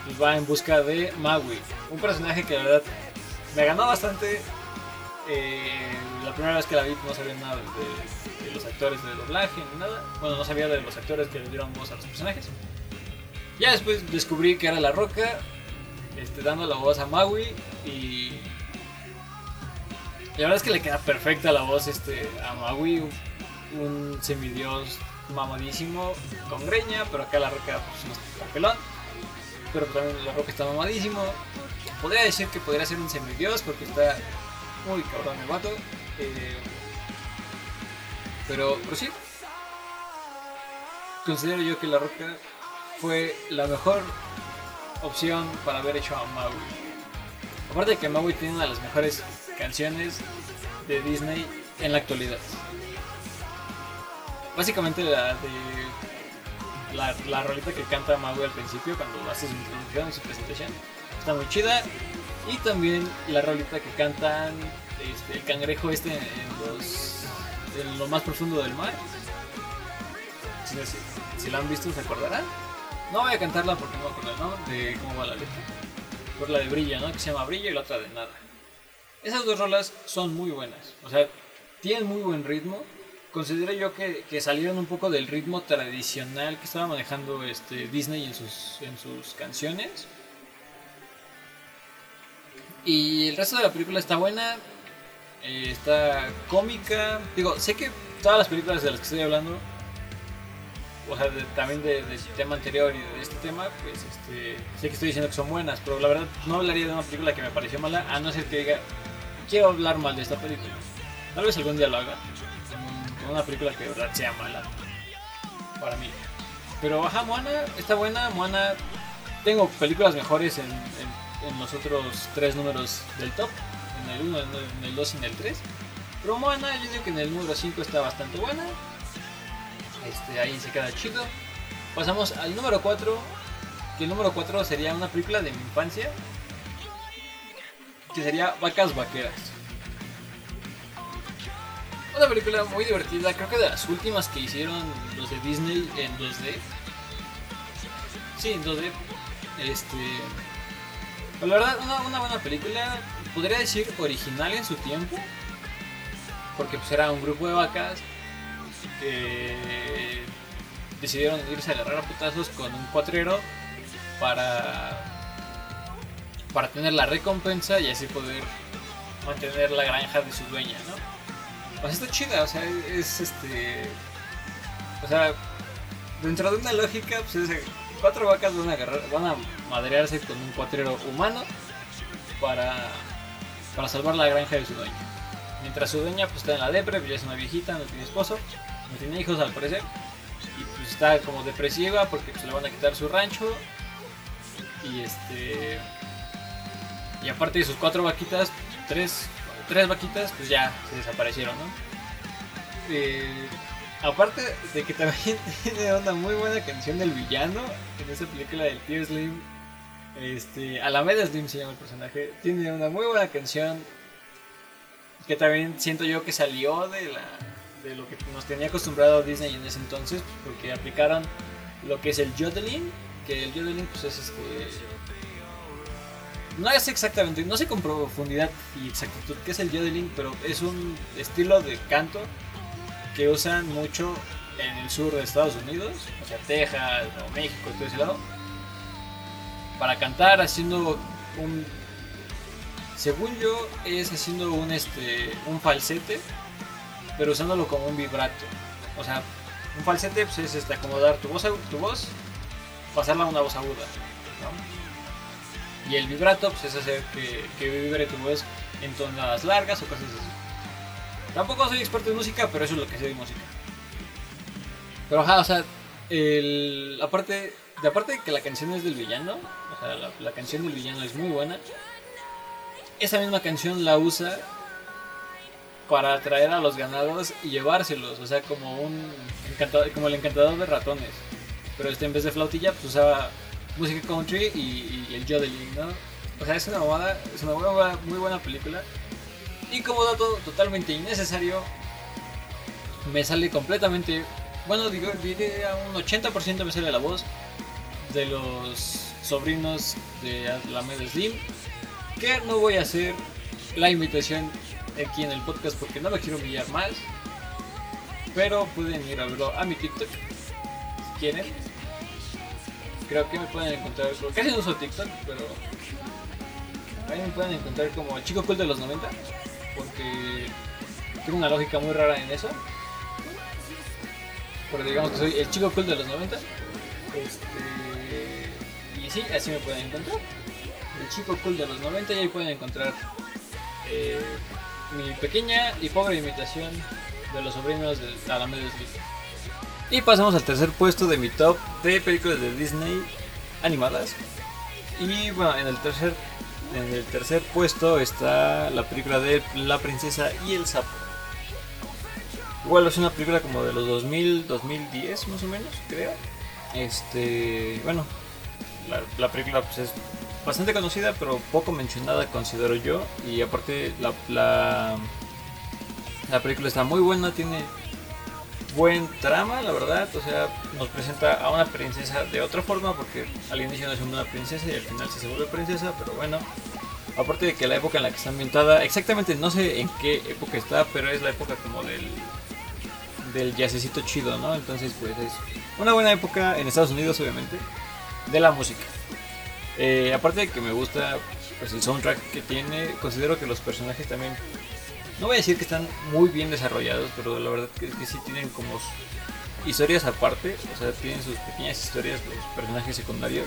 Pues va en busca de Maui. Un personaje que la verdad me ganó bastante. Eh, la primera vez que la vi no sabía nada de, los actores de doblaje ni nada. Bueno, no sabía de los actores que le dieron voz a los personajes. Ya después descubrí que era La Roca, este, dando la voz a Maui y la verdad es que le queda perfecta la voz este, a Maui, un, un semidios mamadísimo, con greña, pero acá La Roca pues, no está pelón. Pero también La Roca está mamadísimo. Podría decir que podría ser un semidios porque está muy cabrón el vato. eh, pero, pero sí, considero yo que La Roca fue la mejor opción para haber hecho a Maui. Aparte de que Maui tiene una de las mejores canciones de Disney en la actualidad. Básicamente la de la, la rolita que canta Maui al principio cuando hace su introducción y su presentación está muy chida. Y también la rolita que cantan este, el cangrejo este en, los, en lo más profundo del mar. Si, si, si la han visto se acordarán. No voy a cantarla porque no me acuerdo nombre de cómo va la letra. Por la de Brilla, ¿no? Que se llama Brilla y la otra de Nada. Esas dos rolas son muy buenas. O sea, tienen muy buen ritmo. Considero yo que, salieron un poco del ritmo tradicional que estaba manejando este Disney en sus, en sus canciones. Y el resto de la película está buena, eh, está cómica. Digo, sé que todas las películas de las que estoy hablando, o sea, de- también de- del tema anterior y de este tema, pues este, sé que estoy diciendo que son buenas, pero la verdad no hablaría de una película que me pareció mala, a no ser que diga, quiero hablar mal de esta película. Tal vez algún día lo haga, una película que de verdad sea mala, para mí. Pero ajá, Moana está buena, Moana... Tengo películas mejores en, en- en los otros tres números del top, en el 1, en el 2 y en el 3. Pero Moana, yo digo que en el número 5 está bastante buena. Este, ahí se queda chido. Pasamos al número 4, que el número 4 sería una película de mi infancia, que sería Vacas Vaqueras. Una película muy divertida, creo que de las últimas que hicieron los de Disney en 2D. Sí, en 2D. Este. la verdad, una, una buena película, podría decir original en su tiempo, porque pues era un grupo de vacas que decidieron irse a agarrar a putazos con un cuatrero para para tener la recompensa y así poder mantener la granja de su dueña, ¿no? Pues está chida, o sea, es este o sea, dentro de una lógica, pues es, cuatro vacas van a agarrar, van a madrearse con un cuatrero humano para para salvar la granja de su dueña. Mientras su dueña pues está en la depre, pues ya es una viejita, no tiene esposo, no tiene hijos al parecer. Y pues está como depresiva porque pues, le van a quitar su rancho. Y este. Y aparte de sus cuatro vaquitas, tres, tres vaquitas, pues ya se desaparecieron, ¿no? Eh, aparte de que también tiene una muy buena canción del villano en esa película del tío Slim. Este, Alameda Slim se llama el personaje. Tiene una muy buena canción que también siento yo que salió de la de lo que nos tenía acostumbrado Disney en ese entonces, porque aplicaron lo que es el yodeling, que el yodeling pues es este no es exactamente, no sé con profundidad y exactitud qué es el yodeling, pero es un estilo de canto que usan mucho en el sur de Estados Unidos, o sea, Texas o México, todo ese lado, para cantar haciendo un según yo es haciendo un este un falsete pero usándolo como un vibrato o sea un falsete pues, es este, acomodar tu voz tu voz pasarla a una voz aguda. Y el vibrato pues, es hacer que, que vibre tu voz en tonadas largas o cosas así tampoco soy experto en música pero eso es lo que sé de música pero o sea aparte de aparte de que la canción es del villano o sea la, la canción del villano es muy buena esa misma canción la usa para atraer a los ganados y llevárselos, o sea, como un encantador, como el encantador de ratones. Pero este en vez de flautilla, pues usaba música country y, y el yodeling, ¿no? O sea, es una mamada, es una buena, muy buena película. Y como dato totalmente innecesario, me sale completamente, bueno, digo, diré a un 80% me sale la voz de los sobrinos de Alameda Slim que no voy a hacer la invitación aquí en el podcast porque no me quiero humillar más. Pero pueden ir a verlo a mi TikTok si quieren. Creo que me pueden encontrar, casi no uso TikTok, pero ahí me pueden encontrar como el chico cool de los 90 porque tengo una lógica muy rara en eso. Pero digamos que soy el chico cool de los 90. Este, y sí, así me pueden encontrar el chico cool de los 90 y ahí pueden encontrar eh, mi pequeña y pobre imitación de los sobrinos de Alameda Slim. Y pasamos al tercer puesto de mi top de películas de Disney animadas. Y bueno, en el tercer, en el tercer puesto está la película de La princesa y el sapo. Igual es una película como de los 2000, 2010 más o menos, creo. Este, bueno, la, la película pues es bastante conocida, pero poco mencionada considero yo. Y aparte la, la película está muy buena, tiene buen trama, la verdad. O sea, nos presenta a una princesa de otra forma, porque al inicio no es una princesa y al final sí se vuelve princesa, pero bueno. Aparte de que la época en la que está ambientada, exactamente no sé en qué época está, pero es la época como del del jazzecito chido, ¿no? Entonces, pues es una buena época en Estados Unidos, obviamente, de la música. Eh, aparte de que me gusta pues, el soundtrack que tiene, considero que los personajes también, no voy a decir que están muy bien desarrollados, pero la verdad que, que sí tienen como historias aparte, o sea, tienen sus pequeñas historias los personajes secundarios.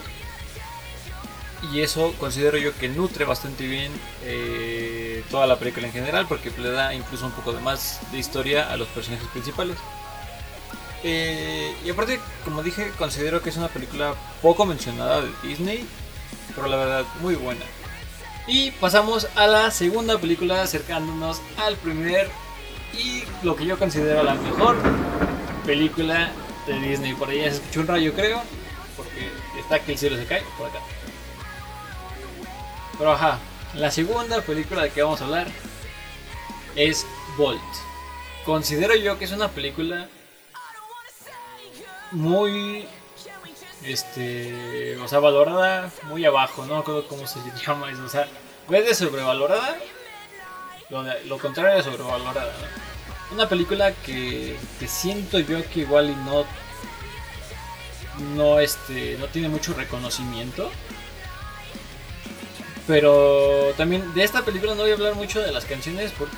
Y eso considero yo que nutre bastante bien eh, toda la película en general, porque le da incluso un poco de más de historia a los personajes principales. Eh, y aparte, como dije, considero que es una película poco mencionada de Disney, pero la verdad muy buena. Y pasamos a la segunda película, acercándonos al primer y lo que yo considero la mejor película de Disney. Por ahí se escuchó un rayo, creo, porque está que el cielo se cae por acá. Pero ajá, la segunda película de que vamos a hablar es Bolt. Considero yo que es una película muy este o sea valorada muy abajo no recuerdo cómo se llama eso o sea vez de sobrevalorada lo, lo contrario de sobrevalorada una película que, que siento yo que igual y no no este no tiene mucho reconocimiento pero también de esta película no voy a hablar mucho de las canciones porque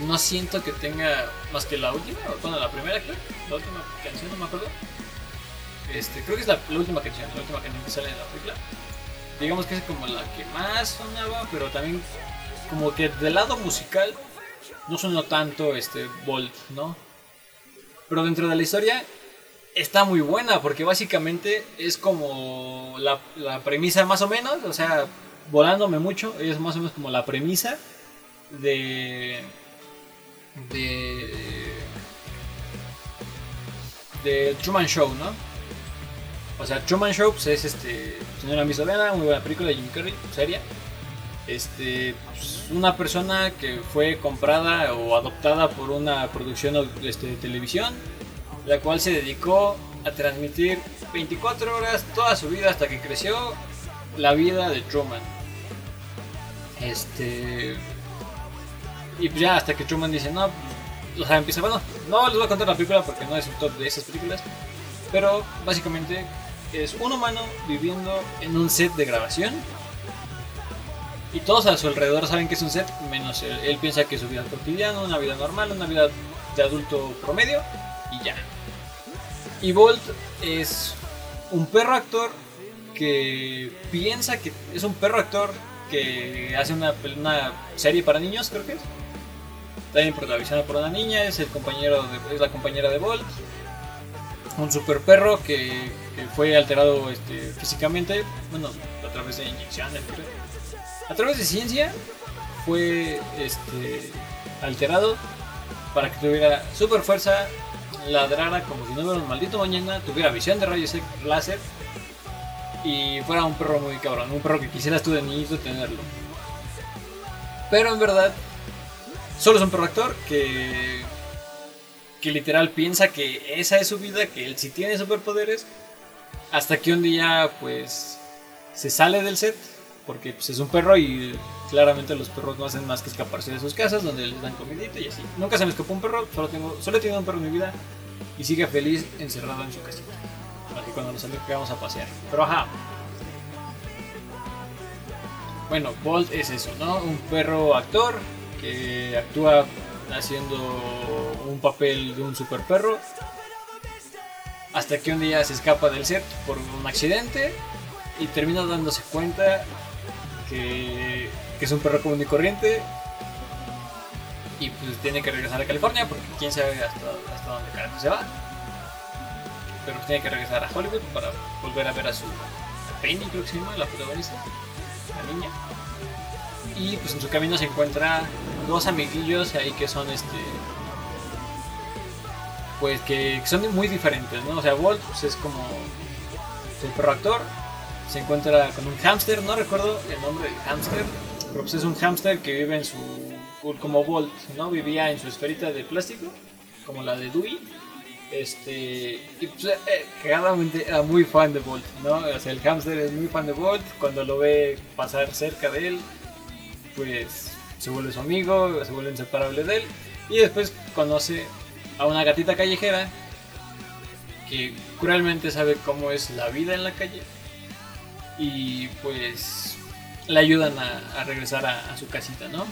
no siento que tenga más que la última, bueno, la primera creo, la última canción, no me acuerdo. Este, creo que es la, última canción, la última canción que sale en la película. Digamos que es como la que más sonaba, pero también como que del lado musical no sonó tanto este Bolt, ¿no? Pero dentro de la historia está muy buena porque básicamente es como la, la premisa más o menos, o sea, volándome mucho, es más o menos como la premisa de de de Truman Show, ¿no? O sea, Truman Show pues, es este, si no la muy buena película de Jim Carrey, seria. Este, pues, una persona que fue comprada o adoptada por una producción este, de televisión, la cual se dedicó a transmitir 24 horas toda su vida hasta que creció la vida de Truman. Este, y pues ya hasta que Truman dice, no, o sea, empieza, bueno, no les voy a contar la película porque no es un top de esas películas, pero básicamente es un humano viviendo en un set de grabación y todos a su alrededor saben que es un set, menos él. Piensa que es su vida cotidiana, una vida normal, una vida de adulto promedio y ya. Y Bolt es un perro actor que piensa que es un perro actor que hace una, una serie para niños, creo que es. También protagonizada por una niña, es el compañero es la compañera de Bolt. Un super perro que, fue alterado este, físicamente, bueno, a través de inyecciones. A través de ciencia fue este, alterado para que tuviera super fuerza, ladrara como si no hubiera un maldito mañana, tuviera visión de rayos láser y fuera un perro muy cabrón, un perro que quisieras tú de niñito tenerlo. Pero en verdad, solo es un perro actor que, que literal piensa que esa es su vida, que él sí tiene superpoderes, hasta que un día pues se sale del set, porque pues, es un perro y claramente los perros no hacen más que escaparse de sus casas, donde les dan comidita y así. Nunca se me escapó un perro, solo, tengo, solo he tenido un perro en mi vida y sigue feliz encerrado en su casita. Para que cuando nos vamos a pasear. Pero ajá. Bueno, Bolt es eso, ¿no? Un perro actor que actúa haciendo un papel de un super perro. Hasta que un día se escapa del set por un accidente y termina dándose cuenta que, que es un perro común y corriente. Y pues tiene que regresar a California porque quién sabe hasta, hasta dónde carajo se va. Pero pues tiene que regresar a Hollywood para volver a ver a su a Penny, creo que se llama, la protagonista, la niña. Y pues en su camino se encuentra dos amiguillos ahí que son este. Pues que, que son muy diferentes, ¿no? O sea, Walt pues, es como el perro actor. Se encuentra con un hámster, no recuerdo el nombre del hámster, pero pues es un hámster que vive en su. como Walt, ¿no? Vivía en su esferita de plástico, como la de Dewey. Este, y pues, eh, cagadamente era muy fan de Bolt, ¿no? O sea, el hámster es muy fan de Bolt. Cuando lo ve pasar cerca de él, pues se vuelve su amigo, se vuelve inseparable de él. Y después conoce a una gatita callejera que cruelmente sabe cómo es la vida en la calle. Y pues le ayudan a, regresar a, su casita, ¿no?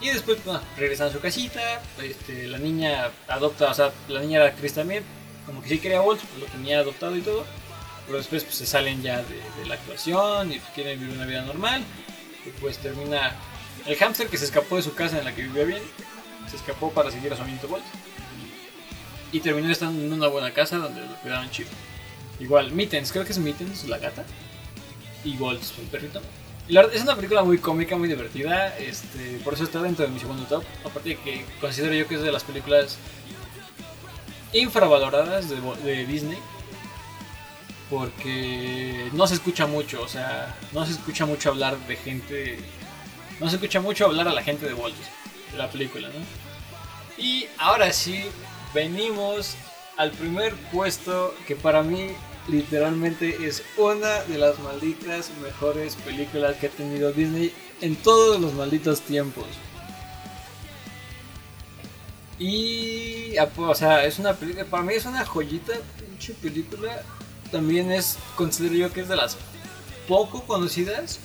Y después bueno, regresan a su casita, este, la niña adopta, o sea, la niña era actriz también, como que sí quería Walt, pues lo tenía adoptado y todo. Pero después pues, se salen ya de, la actuación y pues, quieren vivir una vida normal. Y pues termina el hámster que se escapó de su casa en la que vivía bien. Se escapó para seguir a su amiguito Walt. Y terminó estando en una buena casa donde lo cuidaban chido. Igual, Mittens, creo que es Mittens, la gata. Y Walt, el perrito. es una película muy cómica, muy divertida. Este, por eso está dentro de mi segundo top. Aparte de que considero yo que es de las películas infravaloradas de Disney porque no se escucha mucho, o sea, no se escucha mucho hablar de gente, no se escucha mucho hablar a la gente de Walt, de la película, ¿no? Y ahora sí, venimos al primer puesto que para mí literalmente es una de las malditas mejores películas que ha tenido Disney en todos los malditos tiempos. Y, o sea, es una película, para mí es una joyita, pinche película también es, considero yo que es de las poco conocidas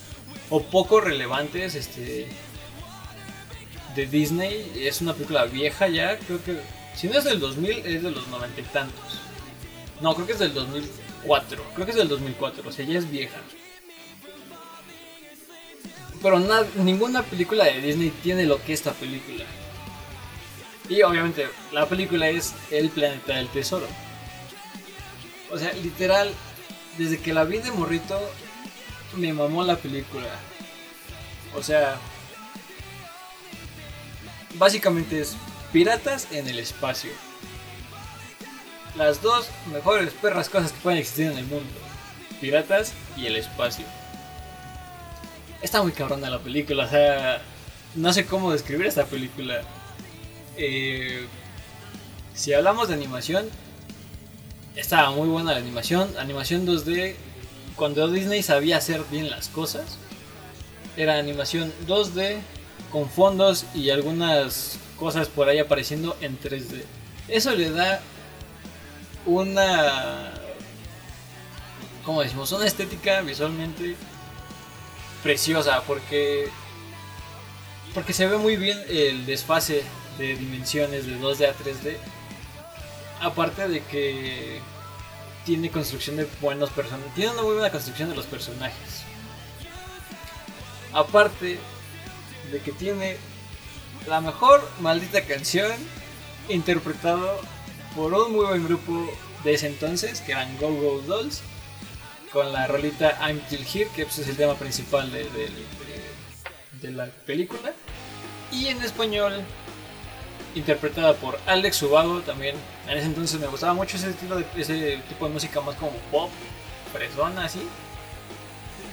o poco relevantes este, de Disney. Es una película vieja ya, creo que, si no es del 2000, es de los noventa y tantos. No, creo que es del 2004, creo que es del 2004, o sea, ya es vieja. Pero ninguna película de Disney tiene lo que esta película. Y obviamente la película es El planeta del tesoro. O sea, literal, desde que la vi de morrito, me mamó la película. O sea, básicamente es piratas en el espacio. Las dos mejores perras cosas que pueden existir en el mundo. Piratas y el espacio. Está muy cabrona la película, o sea, no sé cómo describir esta película. Eh, si hablamos de animación, estaba muy buena la animación. Animación 2D. Cuando Disney sabía hacer bien las cosas. Era animación 2D con fondos y algunas cosas por ahí apareciendo en 3D. Eso le da una... ¿Cómo decimos? Una estética visualmente preciosa porque... Porque se ve muy bien el desfase de dimensiones de 2D a 3D aparte de que tiene construcción de buenos personajes, tiene una muy buena construcción de los personajes. Aparte de que tiene la mejor maldita canción interpretado por un muy buen grupo de ese entonces, que eran Go Go Dolls, con la rolita I'm Still Here, que pues, es el tema principal de, de la película. Y en español interpretada por Alex Ubago también. En ese entonces me gustaba mucho ese estilo de ese tipo de música más como pop, fresona así.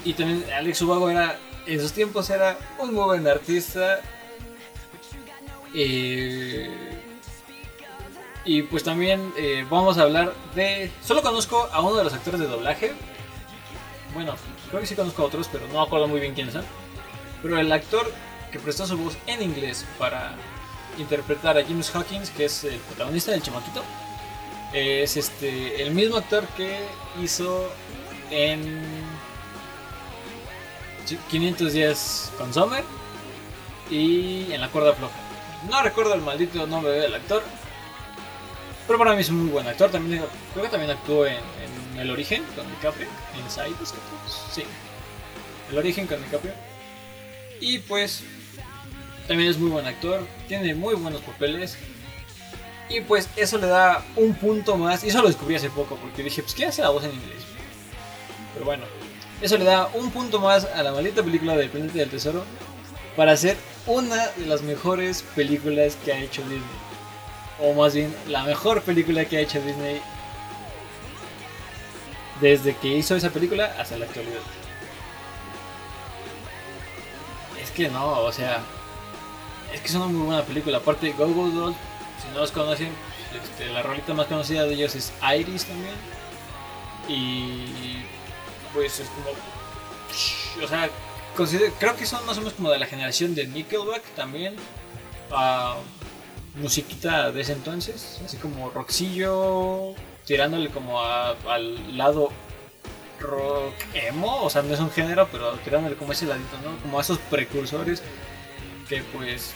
Y también Alex Ubago era en esos tiempos era un muy buen artista. Eh, y pues también eh, vamos a hablar de. Solo conozco a uno de los actores de doblaje. Bueno, creo que sí conozco a otros, pero no acuerdo muy bien quiénes son. Pero el actor que prestó su voz en inglés para interpretar a James Hawkins, que es el protagonista del chamaquito. Es este el mismo actor que hizo en 500 días con Summer y en la cuerda floja. No recuerdo el maldito nombre del actor, pero para mí es un muy buen actor. También creo que también actuó en, El Origen con DiCaprio, en Side, sí, El Origen con DiCaprio. Y pues también es muy buen actor, tiene muy buenos papeles. Y pues eso le da un punto más. Y eso lo descubrí hace poco porque dije, pues ¿qué hace la voz en inglés? Pero bueno, eso le da un punto más a la maldita película del Planeta del Tesoro para ser una de las mejores películas que ha hecho Disney. O más bien, la mejor película que ha hecho Disney desde que hizo esa película hasta la actualidad. Es que no, o sea, es que es una muy buena película. Aparte, Go Go Dolls, si no los conocen, este, la rolita más conocida de ellos es Iris también. Y pues es como. O sea, creo que son más o menos como de la generación de Nickelback también. Uh, musiquita de ese entonces, así como rockcillo, tirándole como a- al lado rock emo, o sea, no es un género, pero tirándole como ese ladito, ¿no? Como a esos precursores que pues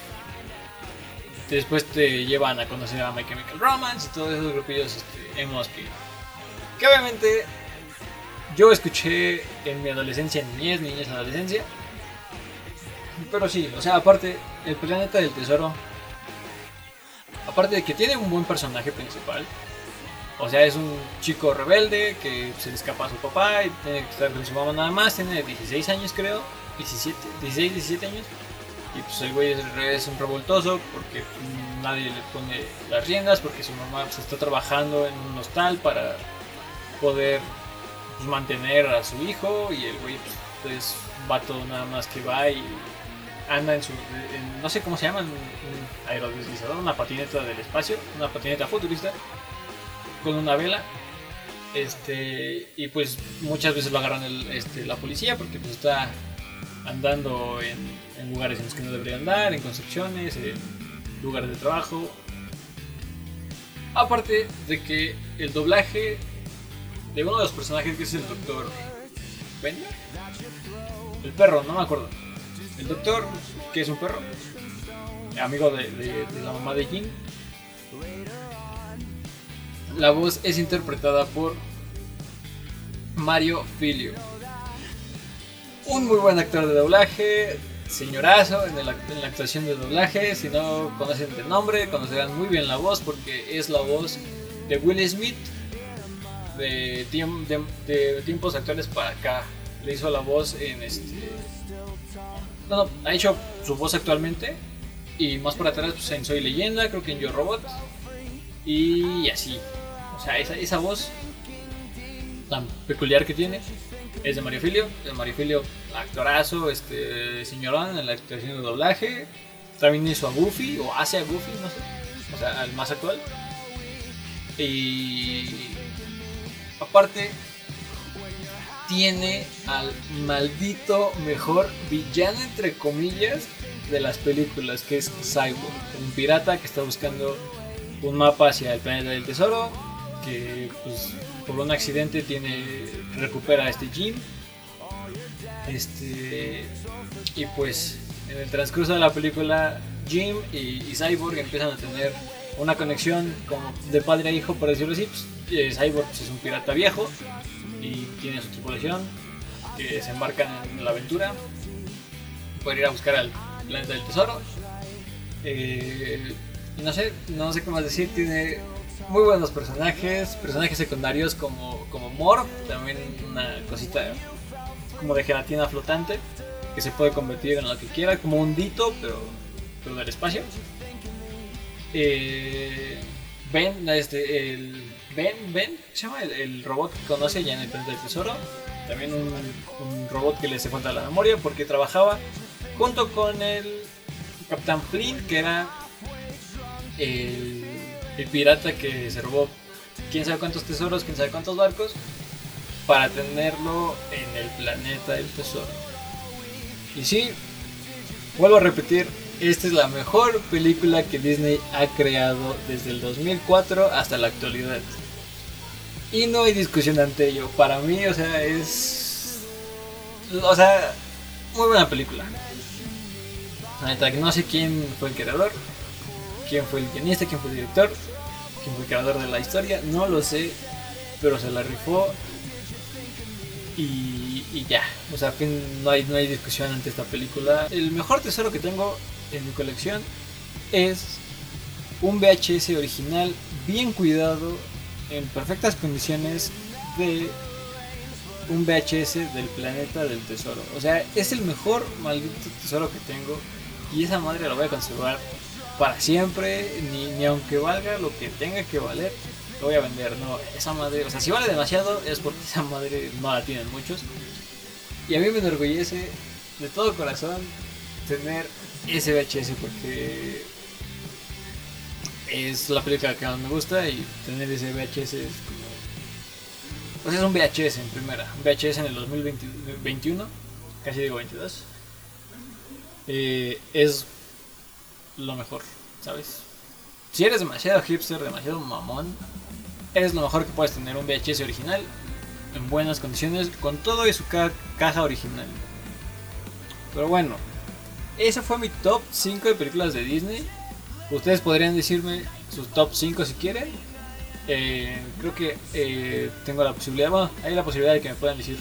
después te llevan a conocer a My Chemical Romance y todos esos grupillos este, emos que obviamente yo escuché en mi adolescencia, niñez, niñez, adolescencia. Pero sí, o sea, aparte, el planeta del tesoro, aparte de que tiene un buen personaje principal, o sea, es un chico rebelde que se le escapa a su papá y tiene que estar con su mamá nada más, tiene 16 años creo, 17, 16, 17 años. Y pues el güey es, un revoltoso porque nadie le pone las riendas, porque su mamá pues, está trabajando en un hostal para poder pues, mantener a su hijo y el güey pues, es vato nada más que va y anda en su, no sé cómo se llama, un, aerodeslizador, una patineta del espacio, una patineta futurista con una vela. Este, y pues muchas veces lo agarran el- este, la policía porque pues está andando en, en lugares en los que no debería andar, en construcciones, en lugares de trabajo. Aparte de que el doblaje de uno de los personajes que es el doctor Bender, el perro, no me acuerdo. El doctor, que es un perro, amigo de, la mamá de Jin. La voz es interpretada por Mario Filio. Un muy buen actor de doblaje, señorazo en, el en la actuación de doblaje. Si no conocen de nombre, conocerán muy bien la voz porque es la voz de Will Smith de, tiemp- de- tiempos actuales para acá. Le hizo la voz en este. No, no, ha hecho su voz actualmente. Y más para atrás pues, en Soy Leyenda, creo que en Yo Robot. Y así. O sea, esa, esa voz tan peculiar que tiene es de Mario Filio. De Mario Filio, actorazo, este señorón en la actuación de doblaje. También hizo a Goofy, o hace a Goofy, no sé. O sea, al más actual. Y aparte, tiene al maldito mejor villano, entre comillas, de las películas, que es Cyborg, un pirata que está buscando un mapa hacia el planeta del tesoro, que pues, por un accidente tiene recupera este Jim. Este y pues en el transcurso de la película Jim y, Cyborg empiezan a tener una conexión como de padre a hijo, por decirlo así. Pues, Cyborg pues, es un pirata viejo y tiene su tripulación que se embarcan en la aventura para ir a buscar al planeta del tesoro. Eh, no sé, no sé qué más decir, tiene muy buenos personajes, personajes secundarios como, como Morph, también una cosita como de gelatina flotante que se puede convertir en lo que quiera, como un dito, pero, pero del espacio. Eh, ben, este, el Ben, Ben, ¿qué se llama? El, robot que conoce ya en el planeta del tesoro. También un, robot que le hace falta la memoria porque trabajaba junto con el Capitán Flint, que era el, el pirata que se robó quién sabe cuántos tesoros, quién sabe cuántos barcos, para tenerlo en el planeta del tesoro. Y sí, vuelvo a repetir, esta es la mejor película que Disney ha creado desde el 2004 hasta la actualidad. Y no hay discusión ante ello. Para mí, o sea, es... O sea, muy buena película. No sé quién fue el creador, quién fue el guionista, quién fue el director, quién fue el creador de la historia, no lo sé, pero se la rifó y, y ya. O sea, no hay, no hay discusión ante esta película. El mejor tesoro que tengo en mi colección es un VHS original bien cuidado, en perfectas condiciones de un VHS del planeta del tesoro. O sea, es el mejor maldito tesoro que tengo y esa madre la voy a conservar para siempre, ni, ni aunque valga lo que tenga que valer, lo voy a vender. No, esa madre, o sea, si vale demasiado es porque esa madre no la tienen muchos. Y a mí me enorgullece de todo corazón tener ese VHS porque es la película que más me gusta y tener ese VHS es como... Pues es un VHS en primera, un VHS en el 2021, casi digo 22. Eh, es lo mejor, ¿sabes? Si eres demasiado hipster, demasiado mamón, es lo mejor que puedes tener un VHS original en buenas condiciones con todo y su ca- caja original. Pero bueno, ese fue mi top 5 de películas de Disney. Ustedes podrían decirme sus top 5 si quieren. Eh, creo que eh, tengo la posibilidad, bueno, hay la posibilidad de que me puedan decir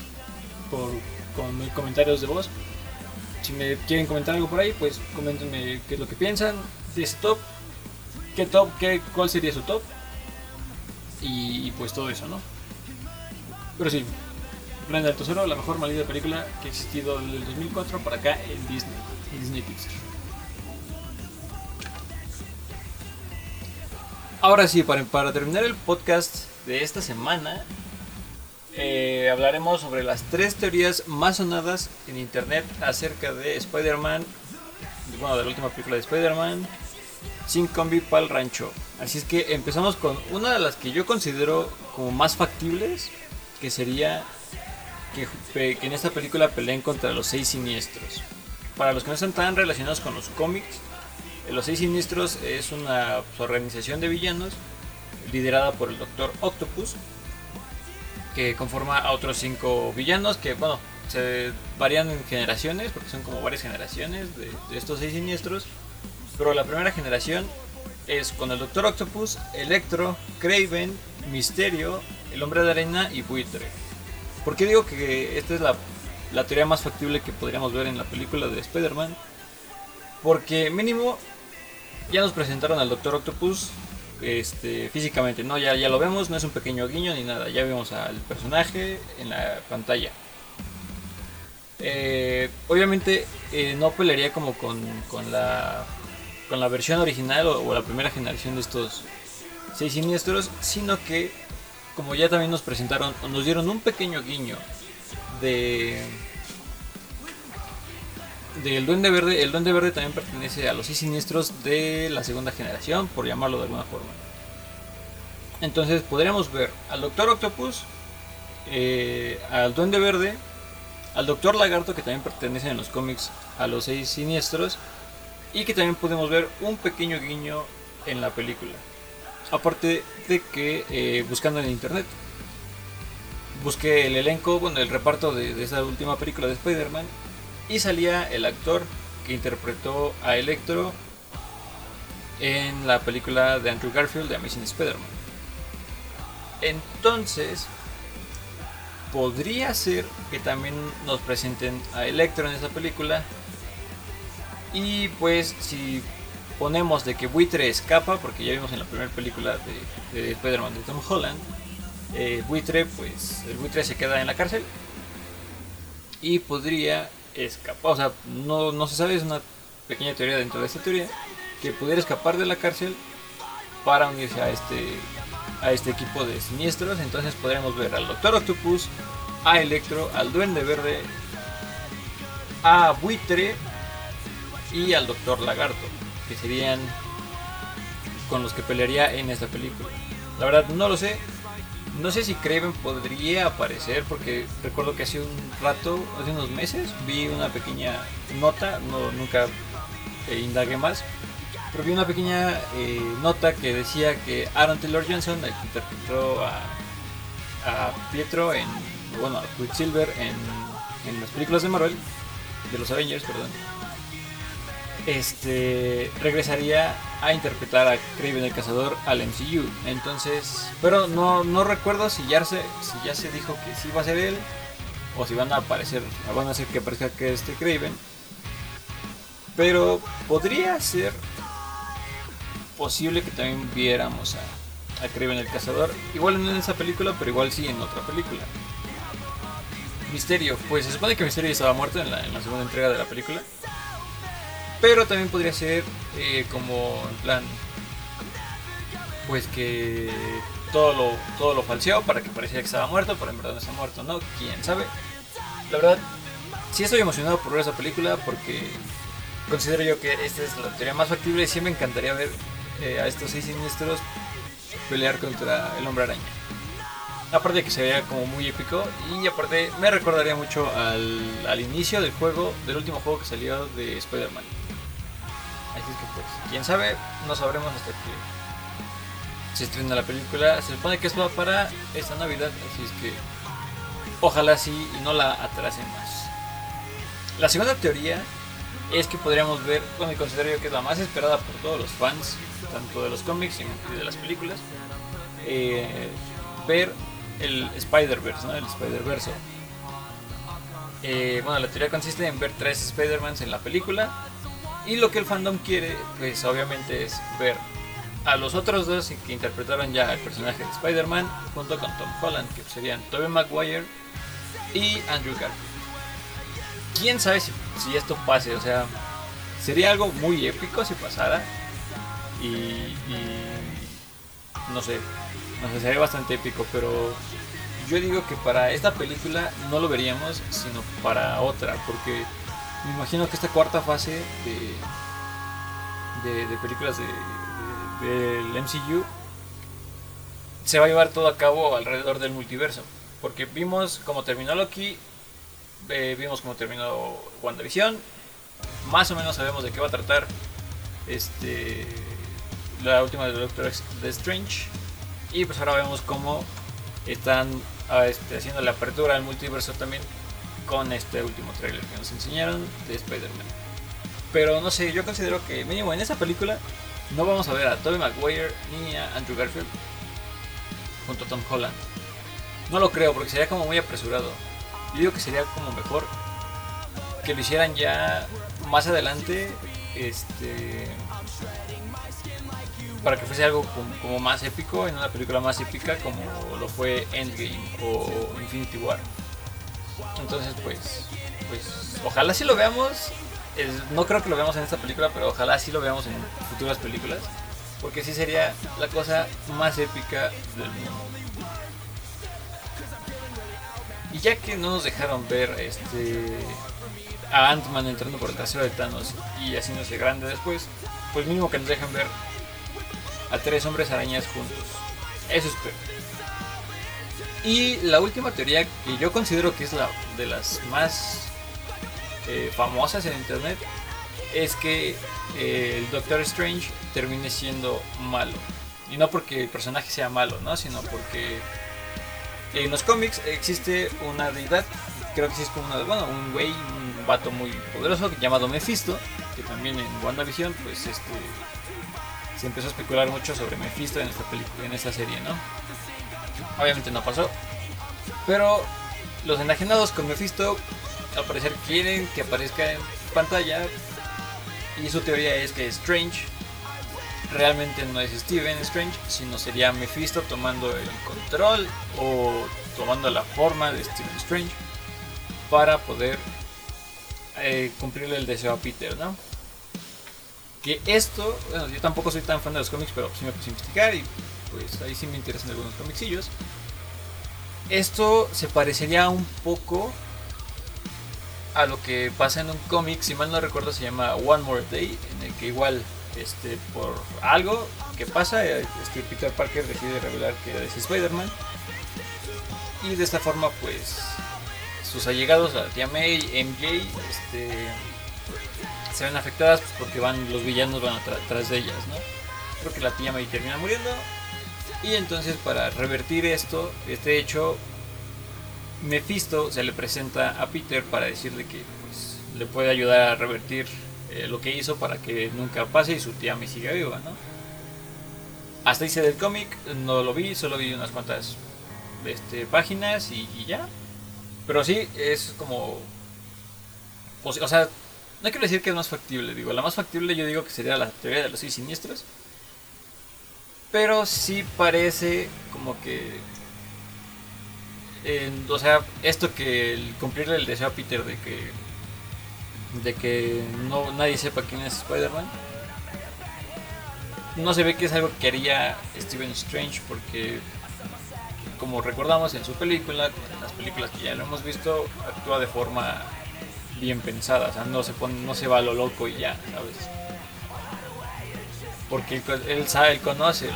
por con comentarios de voz. Si me quieren comentar algo por ahí, pues coméntenme qué es lo que piensan de ese top. ¿Qué top? Qué, ¿Cuál sería su top? Y, pues todo eso, ¿no? Pero sí, Planeta del Tesoro, la mejor maldita película que ha existido desde el 2004 para acá en Disney, Disney Pixar. Ahora sí, para, para terminar el podcast de esta semana, eh, hablaremos sobre las tres teorías más sonadas en internet acerca de Spider-Man, bueno, de la última película de Spider-Man, sin combi pa'l rancho. Así es que empezamos con una de las que yo considero como más factibles, que sería que, que en esta película peleen contra los seis siniestros. Para los que no están tan relacionados con los cómics, eh, los seis siniestros es una pues, organización de villanos liderada por el Doctor Octopus, que conforma a otros cinco villanos que, bueno, se varían en generaciones, porque son como varias generaciones de, estos seis siniestros. Pero la primera generación es con el Doctor Octopus, Electro, Craven, Misterio, el Hombre de Arena y Buitre. ¿Por qué digo que esta es la, la teoría más factible que podríamos ver en la película de Spider-Man? Porque mínimo ya nos presentaron al Doctor Octopus este, físicamente, ¿no? Ya, ya lo vemos, no es un pequeño guiño ni nada, ya vemos al personaje en la pantalla. Eh, obviamente eh, no pelearía como con, con la con la versión original o, o la primera generación de estos seis siniestros, sino que como ya también nos presentaron, nos dieron un pequeño guiño de del Duende Verde. El Duende Verde también pertenece a los seis siniestros de la segunda generación, por llamarlo de alguna forma. Entonces podríamos ver al Doctor Octopus, eh, al Duende Verde, al Doctor Lagarto, que también pertenece en los cómics a los seis siniestros, y que también podemos ver un pequeño guiño en la película. Aparte de que eh, buscando en internet, busqué el elenco, bueno, el reparto de, esa última película de Spider-Man y salía el actor que interpretó a Electro en la película de Andrew Garfield de Amazing Spider-Man. Entonces, podría ser que también nos presenten a Electro en esa película. Y pues si ponemos de que Buitre escapa, porque ya vimos en la primera película de, de Spider-Man de Tom Holland, eh, Buitre, pues el Buitre se queda en la cárcel y podría escapar, o sea, no, no se sabe, es una pequeña teoría dentro de esta teoría, que pudiera escapar de la cárcel para unirse a este, a este equipo de siniestros, entonces podríamos ver al Doctor Octopus, a Electro, al Duende Verde, a Buitre y al Doctor Lagarto, que serían con los que pelearía en esta película. La verdad no lo sé, no sé si Craven podría aparecer porque recuerdo que hace un rato, hace unos meses, vi una pequeña nota, no, nunca eh, indagué más, pero vi una pequeña eh, nota que decía que Aaron Taylor Johnson, el que interpretó a, a Pietro en, bueno, a Quicksilver en, en las películas de Marvel, de los Avengers, perdón, este regresaría a interpretar a Kraven el Cazador al MCU. Entonces, pero no, no recuerdo si ya, se, si ya se dijo que sí va a ser él o si van a aparecer, van a hacer que aparezca que este Kraven. Pero podría ser posible que también viéramos a, a Kraven el Cazador. Igual no en esa película, pero igual sí en otra película. Misterio, pues se supone que Misterio estaba muerto en la, en la segunda entrega de la película. Pero también podría ser eh, como en plan. Pues que todo lo, todo lo falseó para que pareciera que estaba muerto, pero en verdad no está muerto, ¿no? Quién sabe. La verdad, sí estoy emocionado por ver esa película porque considero yo que esta es la teoría más factible y sí me encantaría ver eh, a estos seis siniestros pelear contra el hombre araña. Aparte de que se veía como muy épico y aparte me recordaría mucho al, al inicio del juego, del último juego que salió de Spider-Man. Quién sabe, no sabremos hasta que se estrena la película. Se supone que es para esta Navidad, así es que ojalá sí y no la atrasen más. La segunda teoría es que podríamos ver, bueno, considero yo que es la más esperada por todos los fans, tanto de los cómics y de las películas, eh, ver el Spider-Verse, ¿no? El Spider-Verse. Eh, bueno, la teoría consiste en ver tres Spider-Mans en la película. Y lo que el fandom quiere, pues obviamente es ver a los otros dos que interpretaron ya el personaje de Spider-Man junto con Tom Holland, que serían Tobey Maguire y Andrew Garfield. ¿Quién sabe si, esto pase? O sea, sería algo muy épico si pasara. Y, y no sé, no sé, sería bastante épico, pero yo digo que para esta película no lo veríamos, sino para otra, porque me imagino que esta cuarta fase de, de, películas de, del MCU se va a llevar todo a cabo alrededor del multiverso, porque vimos cómo terminó Loki, eh, vimos cómo terminó WandaVision, más o menos sabemos de qué va a tratar este la última de Doctor Strange. Y pues ahora vemos cómo están ah, este, haciendo la apertura al multiverso también con este último trailer que nos enseñaron de Spider-Man. Pero no sé, yo considero que mínimo en esa película no vamos a ver a Tobey Maguire ni a Andrew Garfield junto a Tom Holland. No lo creo porque sería como muy apresurado. Yo digo que sería como mejor que lo hicieran ya más adelante este para que fuese algo como, más épico, en una película más épica como lo fue Endgame o Infinity War. Entonces, pues, pues ojalá sí lo veamos. no creo que lo veamos en esta película, pero ojalá sí lo veamos en futuras películas. Porque sí sería la cosa más épica del mundo. Y ya que no nos dejaron ver este a Ant-Man entrando por el trasero de Thanos y haciéndose grande después, pues mínimo que nos dejen ver a tres hombres arañas juntos. Eso espero. Y la última teoría que yo considero que es la de las más eh, famosas en internet es que eh, el Doctor Strange termine siendo malo. Y no porque el personaje sea malo, ¿no? Sino porque en los cómics existe una deidad, creo que como una, bueno, un güey, un vato muy poderoso llamado Mephisto, que también en WandaVision, pues este se empezó a especular mucho sobre Mephisto en esta película, en esta serie, ¿no? Obviamente no pasó. Pero los enajenados con Mephisto al parecer quieren que aparezca en pantalla. Y su teoría es que Strange realmente no es Steven Strange, sino sería Mephisto tomando el control o tomando la forma de Steven Strange para poder eh, cumplirle el deseo a Peter, ¿no? que esto, bueno, yo tampoco soy tan fan de los cómics, pero sí me puse a investigar y pues ahí sí me interesan algunos comicsillos. Esto se parecería un poco a lo que pasa en un cómic, si mal no recuerdo se llama One More Day, en el que igual este, por algo que pasa, este, Peter Parker decide revelar que es Spider-Man. Y de esta forma pues sus allegados, la tía May, MJ, este, se ven afectadas porque van los villanos van atrás de ellas, ¿no? Creo que la tía May termina muriendo y entonces para revertir esto, este hecho, Mephisto se le presenta a Peter para decirle que pues, le puede ayudar a revertir eh, lo que hizo para que nunca pase y su tía May siga viva, ¿no? Hasta hice del cómic, no lo vi, solo vi unas cuantas este, páginas y, y ya. Pero sí, es como... O sea, no quiero decir que es más factible, digo, la más factible yo digo que sería la teoría de los seis siniestros. Pero sí parece como que. o sea, esto que el cumplirle el deseo a Peter de que. de que no, nadie sepa quién es Spider-Man. No se ve que es algo que haría Steven Strange porque. Como recordamos en su película, en las películas que ya lo hemos visto, actúa de forma bien pensada, o sea, no se pone, no se va a lo loco y ya, ¿sabes? Porque él, sabe, él conoce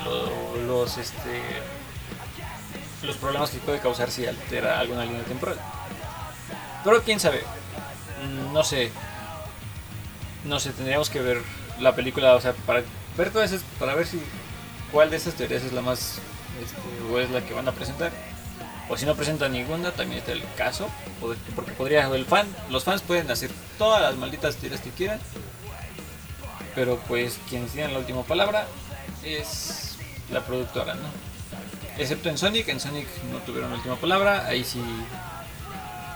los, este, los problemas que puede causar si altera alguna línea temporal. Pero quién sabe, mm, no sé, no sé, tendríamos que ver la película, o sea, para ver todo eso, para ver si cuál de esas teorías es la más este, o es la que van a presentar. O si no presentan ninguna, también está el caso, porque podría el fan, los fans pueden hacer todas las malditas teorías que quieran, pero pues quienes tienen la última palabra es la productora, ¿no? Excepto en Sonic, en Sonic no tuvieron la última palabra, ahí sí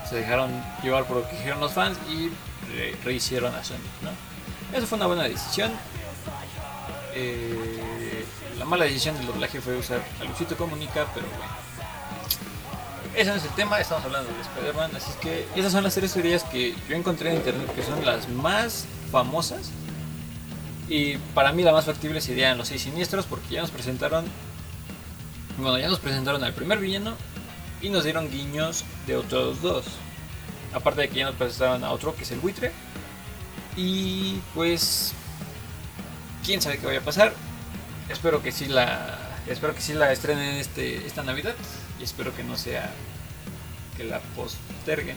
se dejaron llevar por lo que dijeron los fans y rehicieron a Sonic, ¿no? Eso fue una buena decisión. Eh, la mala decisión del doblaje fue usar a Luisito Comunica, pero bueno. Ese no es el tema, estamos hablando de Spider-Man, así que esas son las tres teorías que yo encontré en internet que son las más famosas. Y para mí la más factible serían los seis siniestros porque ya nos presentaron bueno, ya nos presentaron al primer villano y nos dieron guiños de otros dos. Aparte de que ya nos presentaron a otro que es el buitre. Y pues quién sabe qué vaya a pasar. Espero que sí la espero que sí la estrenen este esta Navidad y espero que no sea que la posterguen.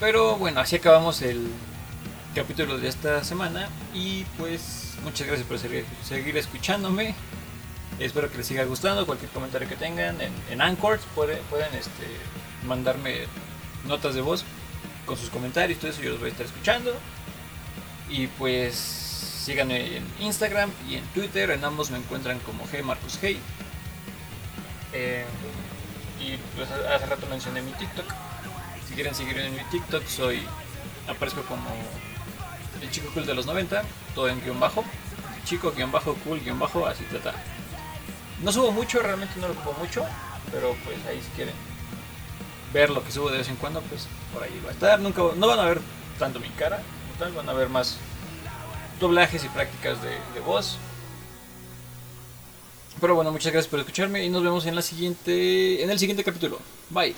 Pero bueno, así acabamos el capítulo de esta semana y pues muchas gracias por seguir, escuchándome. Espero que les siga gustando. Cualquier comentario que tengan en, en Anchor pueden, este, mandarme notas de voz con sus comentarios. Todo eso yo los voy a estar escuchando. Y pues síganme en Instagram y en Twitter. En ambos me encuentran como G Marcos Hey. Eh, y pues hace rato mencioné mi TikTok. Si quieren seguirme en mi TikTok, soy aparezco como el chico cool de los 90, todo en guion bajo. Chico guion bajo cool guion bajo, así trata. No subo mucho, realmente no lo subo mucho, pero pues ahí si quieren ver lo que subo de vez en cuando, pues por ahí va a estar. Nunca, no van a ver tanto mi cara, tal, van a ver más doblajes y prácticas de, voz. Pero bueno, muchas gracias por escucharme y nos vemos en la siguiente en el siguiente capítulo. Bye.